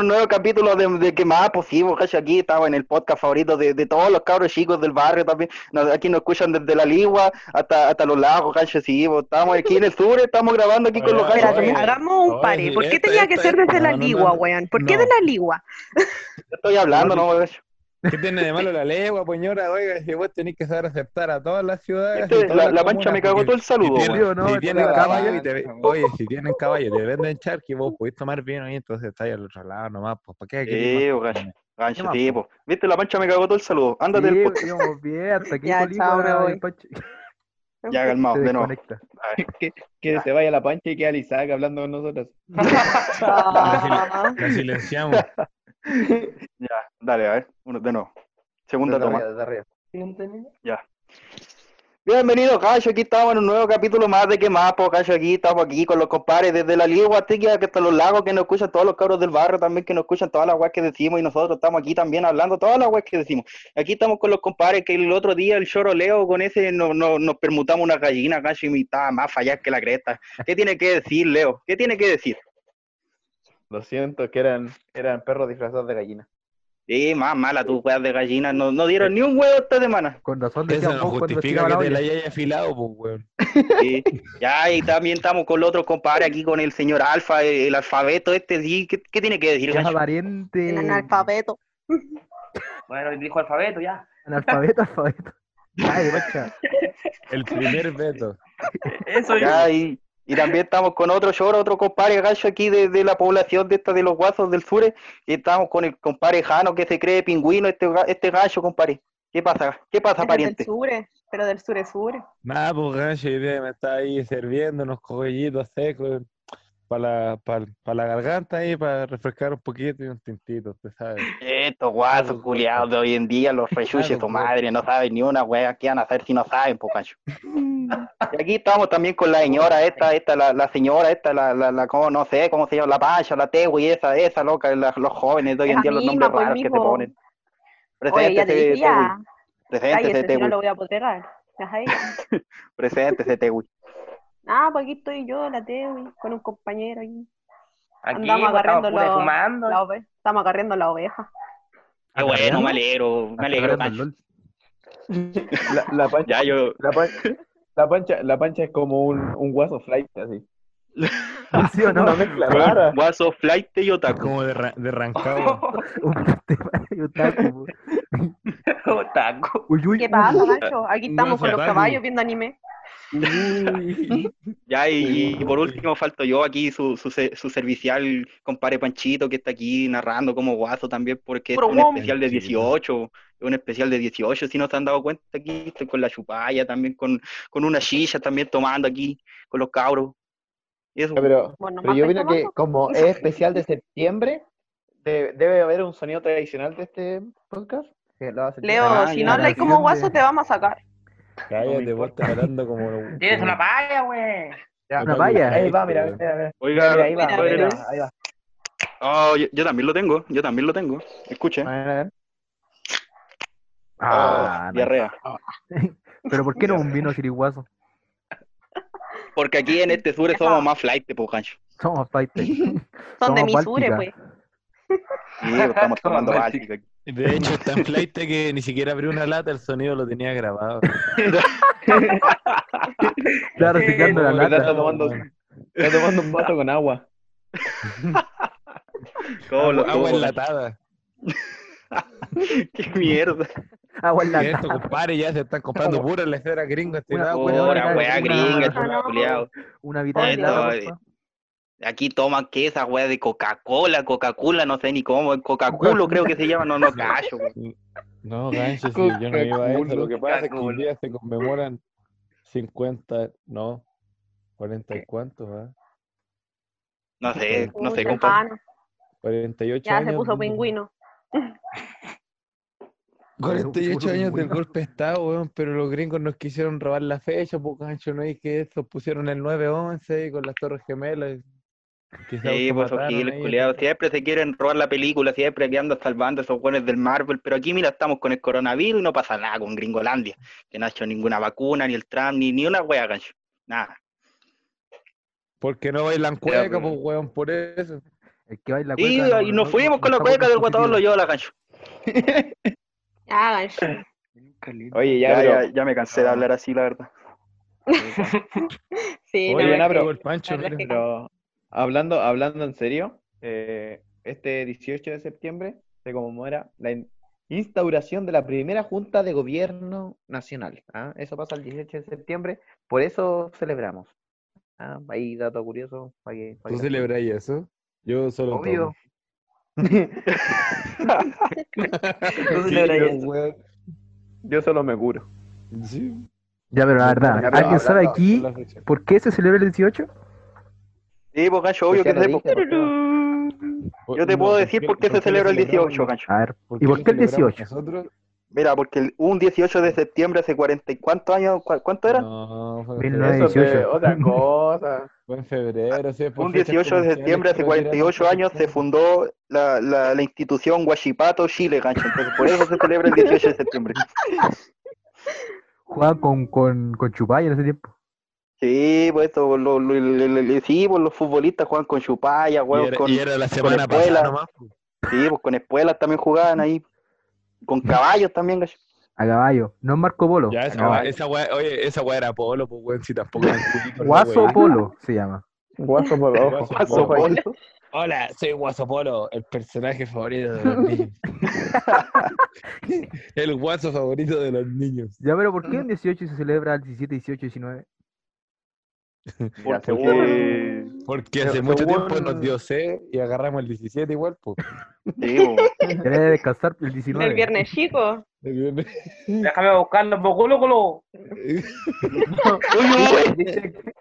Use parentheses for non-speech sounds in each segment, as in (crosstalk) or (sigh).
un nuevo capítulo de, de que más posible, Cacho, aquí estamos en el podcast favorito de, de todos los cabros chicos del barrio también, Nos- aquí nos escuchan desde la Ligua hasta, hasta los lagos, Cacho, sí, vos, estamos aquí en el sur, estamos grabando aquí con los Espérate, hagamos un oye, pare. ¿Por qué tenía que ser desde la ligua, no, weón? ¿Por qué de la ligua? Estoy hablando, ¿no, Cacho? ¿Qué tiene de malo la legua, señora? Oiga, si vos tenés que saber aceptar a todas las ciudades. Este, y todas la, las la pancha comunas, me cagó todo el saludo, si tienen, no, si tienen caballo y te, oye, si tienen caballo y te venden charqui, vos podés tomar vino ahí, entonces estáis al otro lado nomás, pues, ¿para qué? Sí. Gancho, más, sí, po? po. Viste, la pancha me cagó todo el saludo. Ándate Sí, podcast. bien, hasta aquí (laughs) Ya, chao, el (laughs) Ya, calmado, de nuevo. (laughs) que, que se vaya la pancha y queda Isaac hablando con nosotros. La silenciamos. (laughs) Ya, dale, a ver, uno, de nuevo. Segunda Desde toma. arriba, desde arriba. Bienvenido, Cacho. Aquí estamos en un nuevo capítulo más de que más, po, Cacho. Aquí estamos aquí con los compadres desde la Liga Guatequia, que hasta los lagos que nos escuchan todos los cabros del barrio también, que nos escuchan todas las weas que decimos y nosotros estamos aquí también hablando todas las weas que decimos. Aquí estamos con los compadres que el otro día el choro Leo con ese no, no- nos permutamos una gallina, Cacho, y estaba más fallar que la cresta. ¿Qué tiene que decir, Leo? ¿Qué tiene que decir? Lo siento, que eran, eran perros disfrazados de gallina. Sí, más mala tu weas de gallina. No, no dieron ni un huevo esta semana. Con razón Eso decían no justifica que la te la hayas afilado, pues, weón. Sí. Ya, y también estamos con los otros compadres aquí con el señor Alfa, el, el alfabeto este, sí. ¿Qué, qué tiene que decir, Ya Cacho? pariente. el analfabeto. Bueno, dijo alfabeto ya. Analfabeto, alfabeto. Ay, Pancha. El primer veto. Eso yo. Ya, y, y también estamos con otro choro, otro compadre gacho aquí de, de la población de esta de los guasos del sur. Y estamos con el compadre Jano que se cree pingüino, este, este gacho, compadre. ¿Qué pasa? ¿Qué pasa, Es del pariente? sure, pero del sure sure. Nada, pues, día me está ahí sirviendo unos cogollitos secos para la, para, la garganta ahí, para refrescar un poquito y un tintito, usted sabe. Estos guasos culiados de hoy en día, los (laughs) rechuches, tu madre, no saben ni una wea. ¿Qué van a hacer si no saben, po, gacho? (laughs) Y aquí estamos también con la señora esta, esta, la, la señora esta, la, la, la, como, no sé, cómo se llama, la pancha, la tegui, esa, esa loca, la- los jóvenes de hoy en día, los nombres pues, raros que ponen. Te Preséntese, dije ya. Tegui, no Tegui, lo voy a ahí. (laughs) Tegui. Ah, pues aquí estoy yo, la Tewi, con un compañero aquí. Aquí Andamos pues, estamos agarrando. La Estamos agarrando la oveja. Qué bueno, me alegro, me alegro, Pancho. La, la (laughs) pancha, Ya, yo, la, pan- la pancha, la pancha es como un, un guaso flight, así. (laughs) ¿Sí o no? Una mezcla rara. guaso, flight y otaku. como de, ra- de (laughs) de otaku. Otaku. Uy, uy, ¿Qué pasa. Nacho? Aquí estamos con los caballos viendo anime. Uy. (laughs) Ya, y, y por último falto yo aquí, su, su, su servicial compadre Panchito, que está aquí narrando como guaso también, porque es Puro un guam. especial de 18, es un especial de 18, si no se han dado cuenta aquí, estoy con la chupalla, también con, con una silla, también tomando aquí, con los cabros. Eso, Pero, Bueno, pero yo vino que como es especial de septiembre, de- debe haber un sonido tradicional de este podcast. que lo hace- Leo, Ah, si ya, no hablas la como guaso, te vamos a sacar. Cállate, vos estás hablando como. (laughs) Tienes una palla, güey. Una valla. Ahí va, mira, mira, mira. Oiga, Mira, ahí va, Mira, mira, mira. ahí va. oh, yo, yo también lo tengo, yo también lo tengo. Escuchen. A ver, a ver. Ah, Oh, no. diarrea. (laughs) Pero ¿por qué no un vino chiriguazo? Porque aquí en este sur somos más flight, pues, cancho. Somos fighters. (laughs) Son de Somos Misure, Báltica. pues. Sí, pues, estamos tomando Báltica aquí. De hecho, está en (laughs) flight que ni siquiera abrió una lata, el sonido lo tenía grabado. (laughs) Claro, secando la está lata. tomando, está tomando un vaso con agua. (laughs) ¿Cómo lo Agua, enlatada. Qué mierda. Agua en Y lata. esto, compadre, ya se están comprando puras leceras gringas. Este Una- lado, una- una- una- gringa, una- no. culiados. Una Aquí toman que esa wea de Coca-Cola, Coca-Cola, no sé ni cómo, Coca-Culo (laughs) creo que se llama, no, no cacho. wey. No, gancho, sí, yo no iba a eso. Lo que pasa es que hoy día se conmemoran 50, no, 40 y cuántos, ¿ah? No sé, no sé, compadre. Jano. 48 Ya años. se puso pingüino. 48 Puso años del golpe de Estado, weón, pero los gringos nos quisieron robar la fecha, pues gancho, no hay que eso, pusieron el 9-11 y con las torres gemelas. Sí, pues giles ahí. culiados, siempre se quieren robar la película, siempre que andan salvando a esos buenos del Marvel, pero aquí mira, estamos con el coronavirus y no pasa nada con Gringolandia, que no ha hecho ninguna vacuna, ni el Trump, ni, ni una wea, gancho. Nada. Porque no bailan cueca, pero- pues weón, por eso. Es El que baila Y, cueca, no- y no- nos fuimos no con la cueca del guatón, lo llevo a la cancha. Ah, gancho. (laughs) Oye, ya, Ya, pero- ya, ya me cansé de hablar así, la verdad. (laughs) Sí, Oye, no, pero- Pero hablando, hablando en serio, eh, este 18 de septiembre se conmemora la in- instauración de la primera Junta de Gobierno Nacional. ¿ah? Eso pasa el 18 de septiembre, por eso celebramos. ¿ah? Ahí dato curioso. para que- para ¿Tú que- celebráis eso? Yo solo Obvio. (laughs) celebráis yo. Yo solo me curo. Sí. Ya, pero la verdad, ¿alguien sabe aquí por qué se celebra el 18? Sí, pues gancho, obvio que lo pues. pues, Yo te puedo ¿por decir por qué se celebra el celebramos 18, gancho. A ver, ¿Por ¿y por qué el celebramos 18? Nosotros, Mira, porque un 18 de septiembre hace 40 y cuántos años, ¿cu- ¿cuánto era? no, fue. Eso 18. otra cosa. (laughs) Fue en febrero, sí, Un fechas 18 de septiembre hace que lo tiraron 48 por años se fundó la, la, la institución Huachipato Chile, gancho. Entonces, por eso se celebra el 18 de septiembre. (laughs) Jugaban con, con, con Chupay en ese tiempo. Sí, pues esto, lo, lo- lo- lo- lo- sí, pues los futbolistas juegan con chupalla, Y huevos, era, con, y era la semana escuela. pasada nomás. pues. sí, pues con espuelas también jugaban ahí, con (laughs) caballos también, gallo. A caballo. No es Marco Polo. Ya, esa, weá, oye, esa weá era Polo, pues weón, si tampoco Guaso. Polo se llama. Guaso ojo. Guaso Polo. Polo. Hola, soy Guaso Polo, el personaje favorito de los niños. (laughs) el guaso favorito de los niños. Ya, pero ¿por qué el 18 se celebra el 17, 18, 19? (laughs) Porque- según- Porque Pero hace mucho según- tiempo nos dio C y agarramos el 17 igual, pues. (laughs) Sí, de descansar el 19. El viernes chico. Déjame buscarlo por culo, culo. Dice que-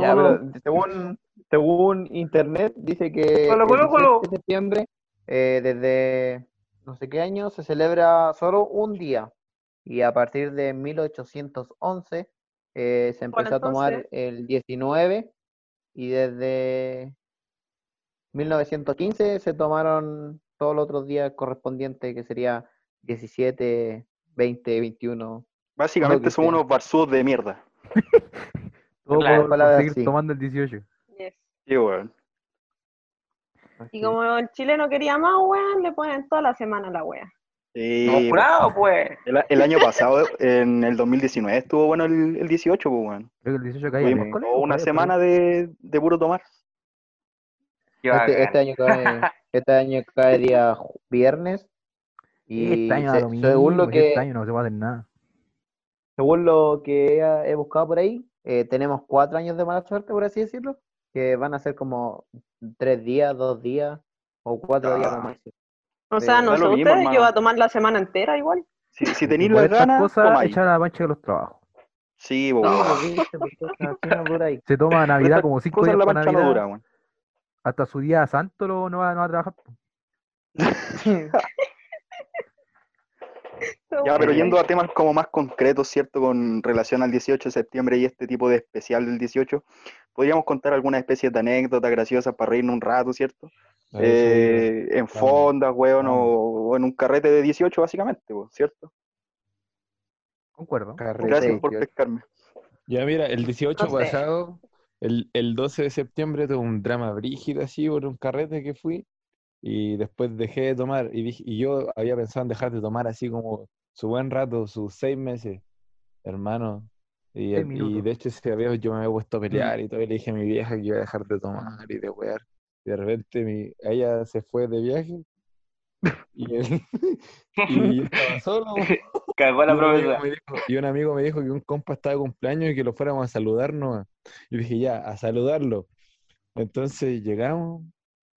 Ya, pero según, según internet, dice que Colo, el colo, 18 colo. de septiembre, eh, desde no sé qué año, se celebra solo un día. Y a partir de 1811 eh, se empezó a tomar entonces- el 19 y desde 1915 se tomaron todos los otros días correspondientes, que sería 17, 20, 21. Básicamente son unos barzús de mierda. (laughs) Todo Claro, por, seguir así. tomando el 18. Yes. Sí, weón. Y como el Chile no quería más, weón, le ponen toda la semana la wea. Sí, No, jurado, pues. el, el año pasado, en el 2019, estuvo bueno el, el 18, pues, weón. Creo que el 18 cae Tuvimos una semana de, de puro tomar. Este, este año cae, (laughs) este año cae día viernes. Y Este año se- lo mismo, según lo que este año no se va a hacer nada. según lo que he, he buscado por ahí, eh, tenemos cuatro años de mala suerte, por así decirlo, que van a ser como tres días, dos días o cuatro días Ah. como máximo. O sea, da no sé mismo, ustedes, yo voy a tomar la semana entera igual. Si, si tenéis las ganas, cosas, echar a la mancha de los trabajos. Sí, por ahí. (laughs) Se toma Navidad como cinco días la para no dura. Hasta su día santo lo, no, va, no va a trabajar. (laughs) Ya, pero Eh, yendo a temas como más concretos, ¿cierto? Con relación al 18 de septiembre y este tipo de especial del 18, podríamos contar alguna especie de anécdota graciosa para reírnos un rato, ¿cierto? Eh, en fondas, weón, o, en un carrete de 18, básicamente, ¿cierto? Concuerdo. Carrete. Gracias por 18. pescarme. Ya mira, el 18 No sé. pasado, el, el 12 de septiembre tuve un drama brígido así por un carrete que fui y después dejé de tomar y, dije, y yo había pensado en dejar de tomar así como su buen rato, sus seis meses, hermano. Y, el- y de hecho ese vez yo me había puesto a pelear y todavía le dije a mi vieja que iba a dejar de tomar y de wear. Y de repente mi, ella se fue de viaje y, (laughs) él, (laughs) y estaba solo. (laughs) Cagó la dijo, y un amigo me dijo que un compa estaba de cumpleaños y que lo fuéramos a saludar nomás. Y dije, ya, a saludarlo. Entonces llegamos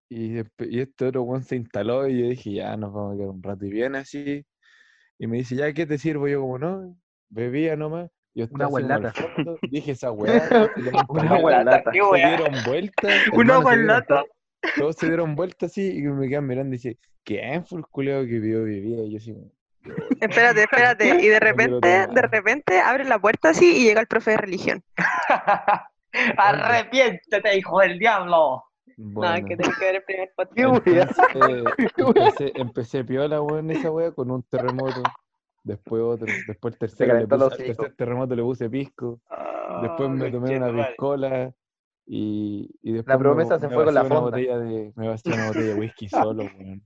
y, este otro weón se instaló y yo dije, ya, nos vamos a quedar un rato. Y viene así y me dice, ya, ¿qué te sirvo? Yo como, no, bebía nomás. Yo Una estaba gualata. fondo, dije esa weá, Una. Qué se dieron vueltas, Una gualata. Todos se dieron vueltas así y me quedan mirando y dice, ¿quién fue el culiao que vio vivía? Y yo así, (laughs) Espérate, espérate. Y de (laughs) repente, de repente abre la puerta así y llega el profe de religión. (laughs) Arrepiéntete, hijo del diablo. Nada, bueno. que tiene que ver el primer podcast. Entonces, empecé, empecé piola, weón, esa wea con un terremoto. Después otro. Después el tercero le puse, hocico. tercer terremoto le puse pisco. Después me tomé una piscola. Y, y después me- promesa se me fue con la fonda. botella de, me vació una botella de whisky solo, (laughs) weón.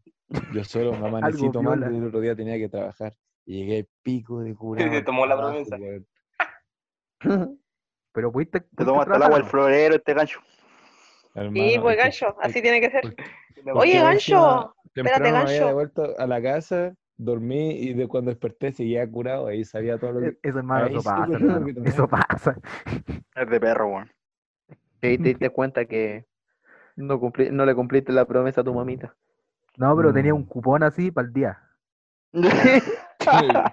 Yo solo me amanecí tomando y el otro día tenía que trabajar. Y llegué pico de curado. Te tomó la promesa. weón. (laughs) Pero pudiste. Te pudiste toma hasta el agua el florero este gancho. Sí, Hermano, pues es que- gancho, así tiene que ser. porque- Oye, porque encima gancho, me había gancho. devuelto a la casa, dormí y de cuando desperté seguía curado. Ahí sabía todo lo que. E- Eso, hermano, Ahí eso sí, pasa, pues, hermano. Eso pasa. Es de perro, weón. Y te (laughs) diste cuenta que no, cumpli- no le cumpliste la promesa a tu mamita. No, pero tenía Mm. un cupón así para el día. (laughs) Claro,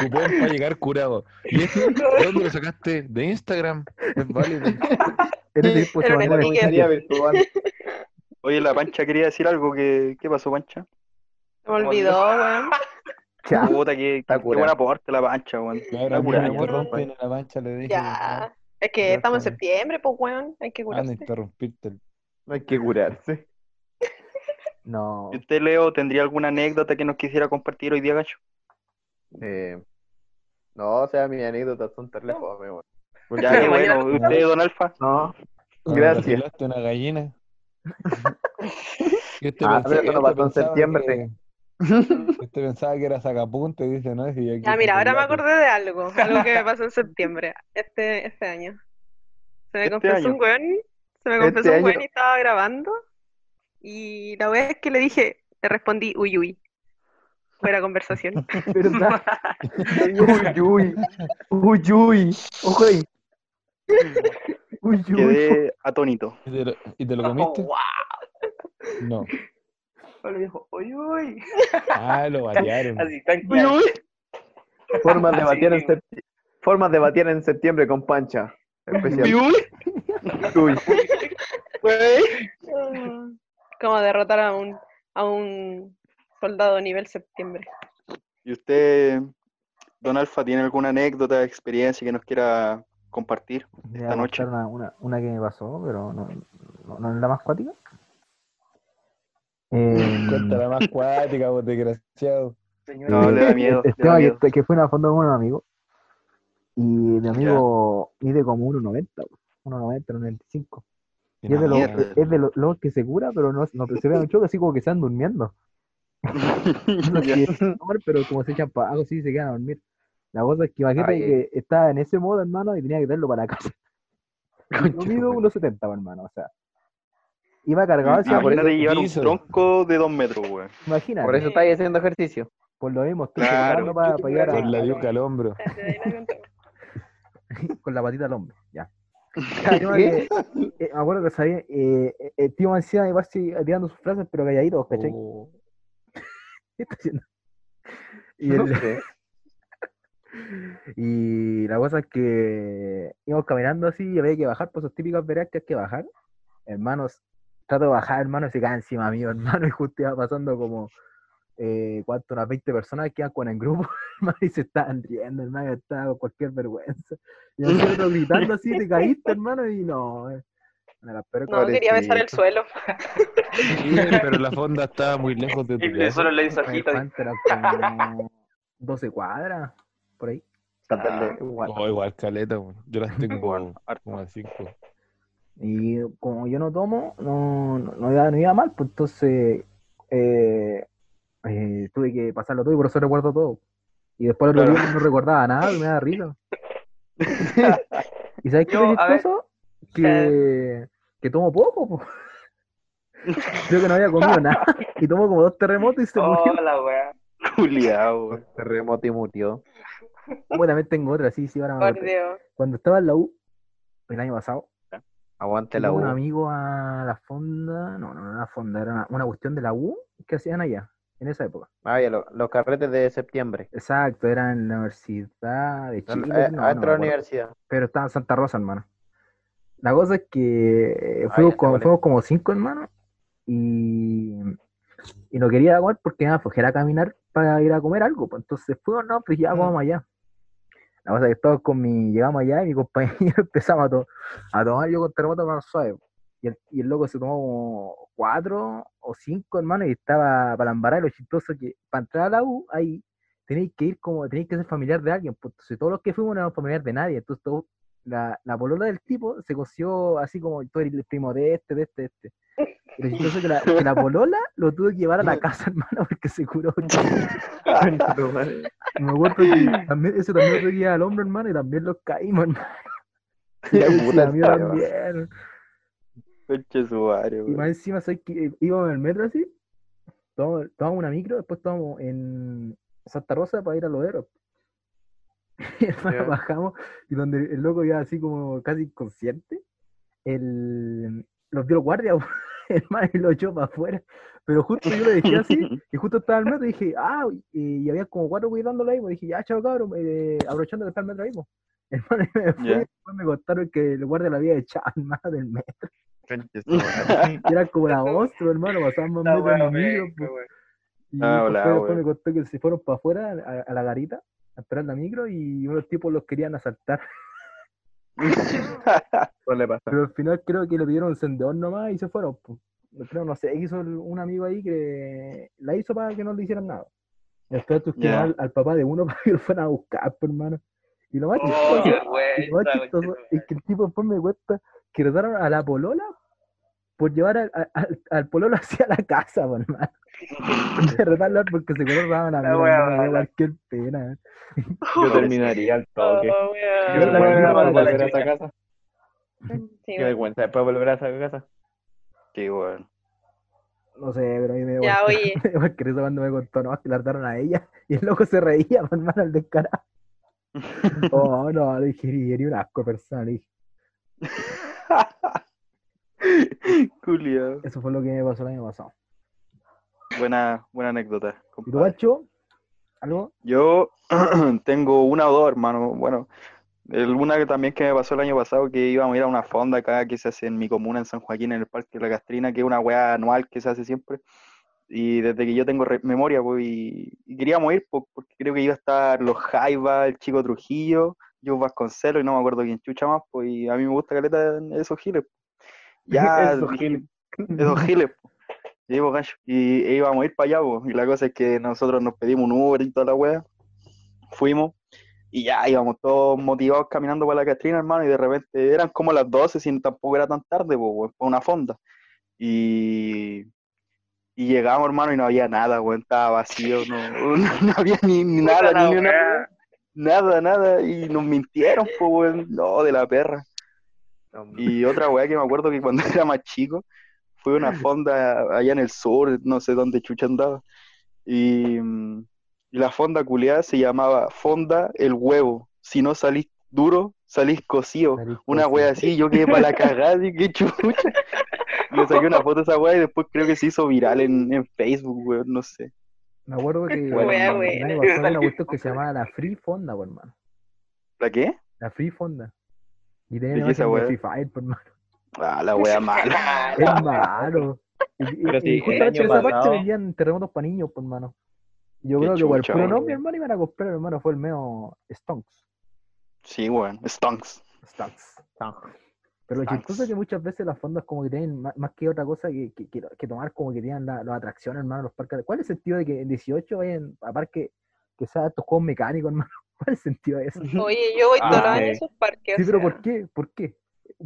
cupón para llegar curado. ¿Y este? ¿De (laughs) dónde lo sacaste? De Instagram. Es válido. Ese virtual. Oye, la pancha quería decir algo. que ¿Qué pasó, pancha? Se me olvidó, weón. Chao. Puta, qué, Está qué buen curado. aporte la pancha, weón. Claro, me la pancha, le dije. Ya. Es que Ya estamos en septiembre, pues, weón. Hay que curarse. interrumpirte. No hay que curarse. (laughs) No. ¿Y usted, Leo, tendría alguna anécdota que nos quisiera compartir hoy día, gancho? Eh, no, o sea, mis anécdotas son terribles, fome, weón. Ya, bueno. ¿Usted, don Alfa? No, Cuando gracias. una gallina. Y (laughs) este Ah, pero no pasó en septiembre. que- (laughs) Este pensaba que era sacapunta y dice, no, si aquí Ya, mira, ahora me acordé de algo, (laughs) algo que me pasó en septiembre, este, este año. Se me Este confesó año. un weón, se me Este confesó un weón y estaba grabando, y la vez que le dije, le respondí, uy, uy. Fuera conversación. (laughs) ¿Verdad? Uy, uy. Uy, uy. Ojo ahí. Uy, uy. Quedé atónito. ¿Y te lo, y te lo Oh, comiste? wow. No. Le dijo, uy, uy. Ah, lo (laughs) variaron. Así, tranquilo. Formas de batir en. Formas de batir en septiembre con pancha. Especial. Uy, Uy. Como derrotar a un, a un soldado nivel septiembre. ¿Y usted, don Alfa, tiene alguna anécdota, experiencia que nos quiera compartir? Esta noche. una, una, una que me pasó, pero no, no, no es la más cuática. Eh, Cuéntala más cuática, vos desgraciado. No, le da miedo. el da tema miedo. que, que fue una fonda con un amigo. Y mi amigo mide como 1,90, 1,90, 1,95. Y es de los es de los los que se cura, pero no, no se ve (laughs) mucho, así como que están durmiendo. (laughs) Ya. que dormir, pero como se echan para algo así se quedan a dormir. La cosa es que imagínate Ay, que estaba en ese modo, hermano, y tenía que traerlo para la casa. (laughs) Yo mido 1,70, hermano, o sea. Iba cargado así, Ah, por eso llevar un tronco de dos metros, weón. imagínate. Por eso estáis haciendo ejercicio. Por lo mismo, estoy Claro. para, para llegar a- Con la yuca al hombro. (laughs) con la patita al hombro, ya. (laughs) Que, eh, me acuerdo que sabía, eh, eh, el tío me decía igual sí, tirando sus frases, pero calladitos, ¿cachai? Oh, (laughs) ¿Qué está haciendo? Y, No el- sé. y la cosa es que íbamos caminando así y había que bajar por esas típicas veredas que hay que bajar. Hermanos, trato de bajar, hermano, y se cae encima mío, (laughs) hermano, y justo iba pasando como, eh, ¿cuánto? Unas 20 personas que iban con el grupo, (laughs) hermano, y se estaban riendo, hermano, estaba con cualquier vergüenza. Y el otro (laughs) gritando así, te caíste, hermano, y no. eh, de las peores No, quería besar el suelo. Sí, pero la fonda estaba muy lejos de tu casa. solo le hizo cosas, ojito. ¿cuánto era? Como 12 cuadras, por ahí. Sácale, igual. Oh, igual caleta, yo las tengo como a cinco. Y como yo no tomo, no, no, no iba, no iba mal, pues entonces eh, eh, tuve que pasarlo todo y por eso recuerdo todo. Y después el otro Claro. día no recordaba nada y me da risa. (laughs) (laughs) ¿Y sabes qué Yo, es a ver, chistoso? Que, que tomo poco, po. (laughs) Creo que no había comido nada. Y tomo como dos terremotos y se murió. Hola, weá. Juliado, weón. Terremoto y murió. Bueno, también tengo otra, sí, sí, ahora me. Cuando estaba en la U, el año pasado, Aguante la Iba un U. amigo a la fonda, no, no, no la fonda, era una, una cuestión de la U que hacían allá, en esa época. Ah, ya, lo- los carretes de septiembre. Exacto, era en la Universidad de Chile, no, no adentro de la universidad. pero estaba en Santa Rosa, hermano. La cosa es que Ah, fuimos, como, fuimos como cinco hermanos y, y no quería comer porque me daba flojera caminar para ir a comer algo. Pues entonces fuimos, no, pues ya Mm. vamos allá. La cosa es que todos con mi, llegamos allá y mi compañero (laughs) empezamos a, a tomar yo con terremoto más suave. Y el, y el loco se tomó como cuatro o cinco hermanos y estaba para embarar lo chistoso que para entrar a la U ahí tenéis que ir como, tenéis que ser familiar de alguien. Pues, todos los que fuimos no éramos familiar de nadie. Entonces todos la, la polola del tipo se coció así como tú eres el primo de este, de este, de este. Y (laughs) lo chistoso es que la, que la polola lo tuve que llevar a la casa, (laughs) hermano, porque se curó. (laughs) Me acuerdo que también, ese también lo tuve que llevar al hombro, hermano, y también los caímos, hermano. Y también. Conche su madre, Y más encima, ¿sabes que Íbamos en el metro así, tomamos, tomamos una micro, después tomamos en Santa Rosa para ir a Lodero. (laughs) Y Ya. bajamos, y donde el loco ya así como casi inconsciente, el, los vio el guardia, (laughs) hermano, y lo echó para afuera. Pero justo yo le dejé así, (laughs) y justo estaba el metro, y dije, ah, y, y había como cuatro cuidándolo ahí, pues dije, ya, chao cabrón, eh, aprovechando que está el metro ahí, pues. Hermano, y me fui, después me contaron que el guardia lo había echado, hermano, del metro. Era como la monstruo, hermano, pasaban más metros micros, penca, pues. Y Ah, después, hola, después wea. me contó que se fueron para afuera a, a la garita a esperar la micro y unos tipos los querían asaltar. (laughs) Pasar. Pero al final creo que le pidieron encendedor nomás y se fueron. pues. Creo, no sé, hizo un amigo ahí que la hizo para que no le hicieran nada. Y después tuvieron Ya. al, al papá de uno (laughs) para que lo fueran a buscar, pues, hermano. Y lo más Oh, chistoso, es que el tipo después me cuenta que retaron a la polola por llevar al, al- al- pololo (laughs) hacia la casa, pues, hermano. (laughs) De retarlo porque se acordaban a mí, me cualquier pena. (laughs) Yo terminaría al toque. Oh, Yo miro para volver a esa casa. Sí, Qué vergüenza después volver a esa casa. Qué weón. No sé, pero a mí me dio Ya, oye. (laughs) me dio cualquier risa cuando me contó, no, que la retaron a ella. Y el loco se reía, hermano, al descarado. Oh, no, le dije, eres un asco de persona, le dije. Eso fue lo que me pasó el año pasado. Buena, buena anécdota. ¿Y tú, compadre. Pancho? ¿Algo? Yo (clears throat) tengo una o dos, hermano. Bueno, una que también que me pasó el año pasado, que íbamos a ir a una fonda acá que se hace en mi comuna, en San Joaquín, en el Parque de la Castrina, que es una weá anual que se hace siempre. Y desde que yo tengo re- memoria, pues, y, y queríamos ir, pues, porque creo que iba a estar los Jaiba, el Chico Trujillo, yo Vasconcelos, y no me acuerdo quién chucha más, pues, y a mí me gusta caleta esos giles. (laughs) Ya, Esos giles. esos giles, po. Y, pues, gancho, y e íbamos a ir para allá, po. y la cosa es que nosotros nos pedimos un Uber y toda la wea, fuimos, y ya íbamos todos motivados caminando para la Catrina, hermano, y de repente eran como las 12, si tampoco era tan tarde, po, weón, para una fonda. Y, y llegamos, hermano, y no había nada, weón, estaba vacío, no, (laughs) no había ni, nada, ni una nada, nada, y nos mintieron, pues, no, de la perra. Y otra weá que me acuerdo que cuando (laughs) era más chico, fue a una fonda allá en el sur, no sé dónde chucha andaba. Y, y la fonda culiada se llamaba Fonda el Huevo. Si no salís duro, salís cocido. Una wea así, yo quedé para la cagada, y qué chucha. Y le saqué una foto de esa wea y después creo que se hizo viral en, en Facebook, weón, no sé. Me acuerdo que Bueno, pasado una cuestión que se llamaba la Free Fonda, hermano. ¿La qué? La Free Fonda. Y ¿De tenía esa? Free Fire, hermano. Ah, la wea (laughs) mala. Es malo. Y, Pero sí, justamente en esa parte pasado- vendían terremotos para niños, pues, hermano. Yo Qué creo que por el chucha, nombre, hermano, iban a comprar, hermano, fue el medio Stonks. Sí, weón, stonks. Stonks. Pero lo Stonks. chistoso es que muchas veces las fondas como que tienen más, más que otra cosa que, que, que- que tomar como que tienen la- las atracciones, hermano, los parques. ¿Cuál es el sentido de que en 18 vayan a parque que sea estos juegos mecánicos, hermano? (laughs) ¿Cuál es el sentido de eso? Oye, yo voy Ah, todos los años a esos parques. Sí, o pero sea, ¿por qué? ¿Por qué?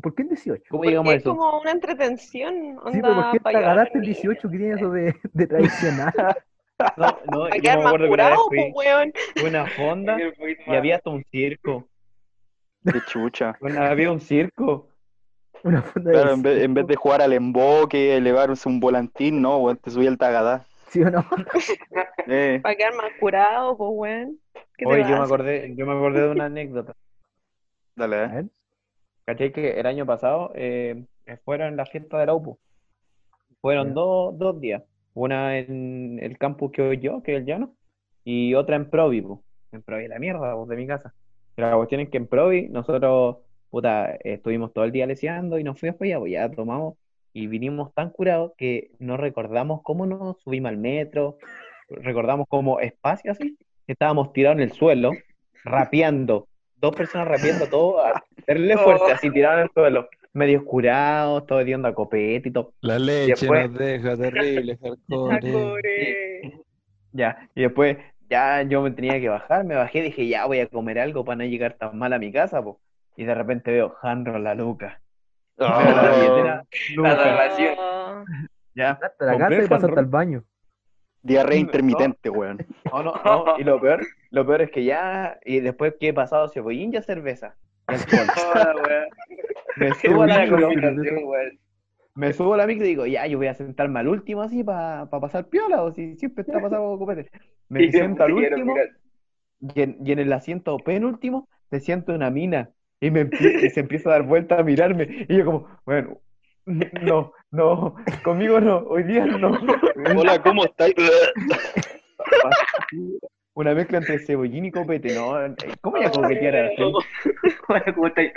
¿Por qué en 18? ¿Cómo porque llegamos a es eso? como una entretención. Sí, pero ¿por onda, qué te pa' llevar agarraste el niños. 18 que tiene eso de, de tradicional? (laughs) No, no, Para yo quedar me más acuerdo que una vez curado, fui pues, weón. fui a una fonda (laughs) y había hasta un circo. Qué chucha. Bueno, había un circo. Una fonda Claro, de en vez, en vez de jugar al emboque, elevarse un volantín, no, weón, te subí el tagadá. ¿Sí o no? (laughs) Eh, Para quedar más curado, pues, weón. ¿Qué Oye, yo me acordé, yo me acordé de una anécdota. dale, A eh. Que el año pasado eh, fueron la fiesta de la UPU. Fueron dos, dos días. Una en el campus que voy yo, que es el llano, y otra en Provi, po. En Provi, la mierda, po, de mi casa. Pero la cuestión es que en Provi nosotros, puta, estuvimos todo el día leseando y nos fuimos para allá, pues ya tomamos y vinimos tan curados que no recordamos cómo nos subimos al metro, recordamos como espacio así, estábamos tirados en el suelo, rapeando, dos personas rapeando todo, a (laughs) hacerle fuerte, así tirados en el suelo, medio curados, todo hediondo a copete y todo. La leche después- nos deja terrible, (laughs) hardcore. Ya, y después ya yo me tenía que bajar, me bajé, dije ya voy a comer algo para no llegar tan mal a mi casa, po. y de repente veo Hanro la Luca. Veo la billetera, La relación. Oh, Ya. Entraste a la casa y el pasaste al baño. Diarrea No. intermitente, weón. No, no, no. Y lo peor, lo peor es que ya, y después que he pasado cebollín ya cerveza. (laughs) Me subo a la combinación, weón. me subo a la micro y digo, ya, yo voy a sentarme al último así para pasar piola, o si siempre está pasado copete. Me (laughs) Y siento al último y en, y en el asiento penúltimo se siente una mina y, me y se empieza a dar vuelta a mirarme. Y yo como, bueno, no, no, conmigo no, hoy día no. Hola, ¿cómo estáis? Una mezcla entre cebollín y copete, ¿no? ¿Cómo ya coquetear así? Hola, ¿cómo estáis?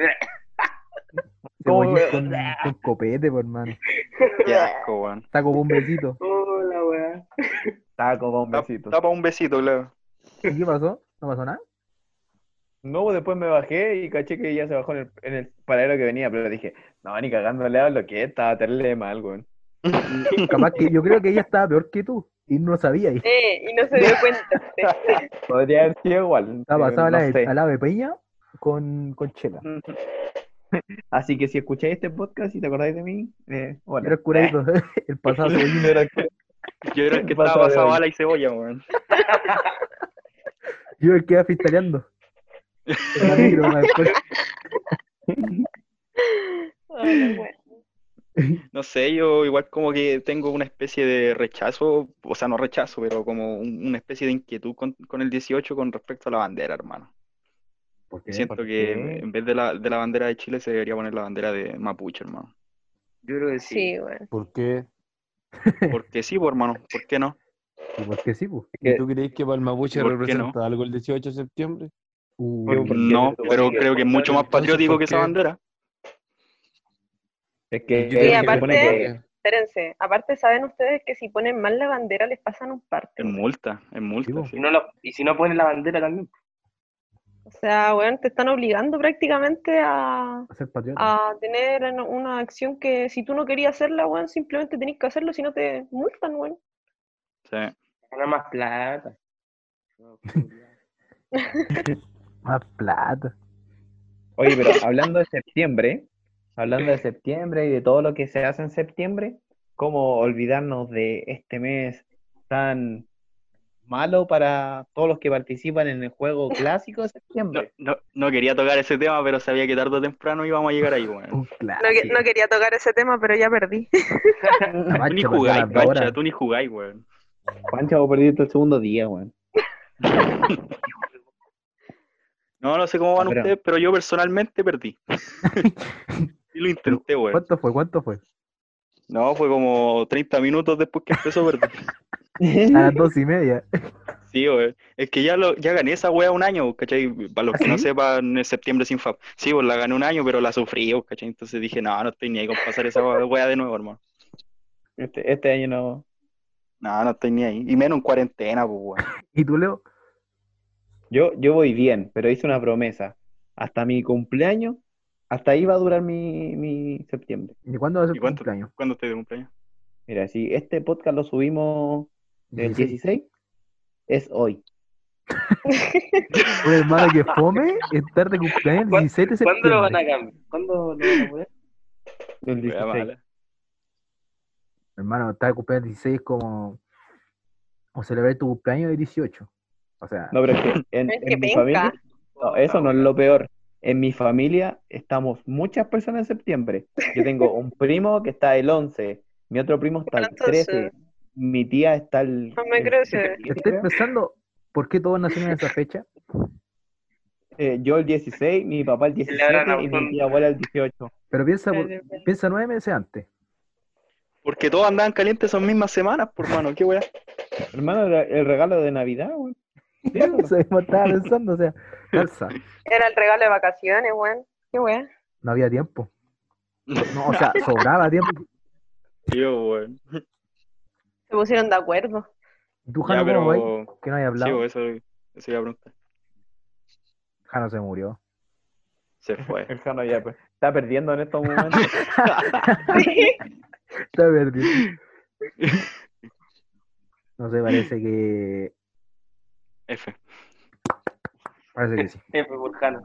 ¿Cómo? Cebollín con, con copete, por hermano. Qué asco, weón. Está como un besito. Hola, weón. Taco con Tap- besitos. Tapa un besito, claro. ¿Y qué pasó? ¿No pasó nada? No, después me bajé y caché que ya se bajó en el, en el paradero que venía, pero dije, no, ni cagándole a lo que es, estaba terrible mal, weón. Capaz que yo creo que ella estaba peor que tú y no sabía. Y eh, y no se dio cuenta. (laughs) Podría haber sido igual. estaba eh, pasada no sé. al ave peña con, con chela. (laughs) Así que si escucháis este podcast y te acordáis de mí, eh, Yo hola. era el curadito, (laughs) el pasado era el cura. Yo era el que estaba pasado bala y cebolla, weón. Yo el que iba freestyleando. (laughs) No sé, yo igual como que tengo una especie de rechazo, o sea, no rechazo, pero como un- una especie de inquietud con, con el 18 con respecto a la bandera, hermano. ¿Por qué? Siento ¿Por que qué? en vez de la, de la bandera de Chile se debería poner la bandera de Mapuche, hermano. Yo creo que sí. Sí, bueno. ¿Por qué? (laughs) Porque sí, pues, hermano, ¿por qué no? ¿Y por qué sí, pues? ¿Y tú crees que para el Mapuche ¿Por qué representa algo el 18 de septiembre? Uh, No, pero creo que es mucho más patriótico ¿por que esa bandera. Es que que aparte- que- Espérense, aparte, ¿saben ustedes que si ponen mal la bandera les pasan un parte? En multa, en multa, Sí, sí. Y, no lo- y si no ponen la bandera también. O sea, bueno, te están obligando prácticamente a, a ser patriota. a tener en- una acción que si tú no querías hacerla, weón, simplemente tenés que hacerlo si no te multan, weón. Sí. Ganar más plata. (laughs) (laughs) (laughs) Más plata. Oye, pero (laughs) hablando de septiembre, hablando de septiembre y de todo lo que se hace en septiembre, ¿cómo olvidarnos de este mes tan malo para todos los que participan en el juego clásico de septiembre? (laughs) no, no quería tocar ese tema, pero sabía que tarde o temprano íbamos a llegar ahí, (laughs) weón. Un No, que- clásico. no quería tocar ese tema, pero ya perdí. Tú ni jugáis, Pancha, tú ni jugáis, weón. Pancha, vos perdiste el segundo día, weón. No, no sé cómo van pero- ustedes, pero yo personalmente perdí. (laughs) Y lo intenté, weón. ¿Cuánto fue? ¿Cuánto fue? No, fue como 30 minutos después que empezó a perder. (laughs) A las dos y media. Sí, weón. Es que ya, lo, ya gané esa wea un año, ¿cachai? Para los ¿Ah, que no sepan, es septiembre sin FAP. Sí, pues la gané un año, pero la sufrí, ¿cachai? Entonces dije, no, no estoy ni ahí con pasar esa wea de nuevo, hermano. Este, este año no. No, no estoy ni ahí. Y menos en cuarentena, pues, weón. (laughs) ¿Y tú, Leo? Yo, yo voy bien, pero hice una promesa. Hasta mi cumpleaños, hasta ahí va a durar mi, mi septiembre. ¿Y cuándo va a ser ¿Y tu cuánto, cumpleaños? cuándo estoy de cumpleaños? Mira, si este podcast lo subimos el 16, es hoy. Un hermano que fome estar de cumpleaños el ¿Cuándo- 17 de ¿Cuándo lo van a septiembre. cambiar? ¿Cuándo lo van a poner? El Wea 16. mala. Hermano, estar de cumpleaños el 16 es como, como celebrar tu cumpleaños el 18. O sea, No, pero es que (laughs) en, Es en que mi familia, no, eso no es lo peor. En mi familia estamos muchas personas en septiembre. Yo tengo un (laughs) primo que está el 11, mi otro primo está el Entonces- 13, mi tía está el... No me el crece. 17, estoy creo. pensando, ¿por qué todos nacieron en esa fecha? Eh, yo el 16, mi papá el Celebran 17 y mi tía abuela el 18. Pero piensa, piensa nueve meses antes. Porque todos andaban calientes esas mismas semanas, por mano, qué wea. Hermano, el regalo de Navidad, güey. Eso (laughs) mismo estaba pensando, o sea, calza. Era el regalo de vacaciones, weón. Qué weón. No había tiempo. No, o sea, (laughs) sobraba tiempo. Tío, weón. Se pusieron de acuerdo. ¿Y tú, Ya, Jano, cómo vais? pero. Que no hay Sí, hablado. pues, eso, eso iba a preguntar. Jano se murió. Se fue. El Jano ya pues, está perdiendo en estos momentos. (laughs) Está perdido. No sé, parece que. F. Parece que sí. (laughs) F. (laughs) Por Jano.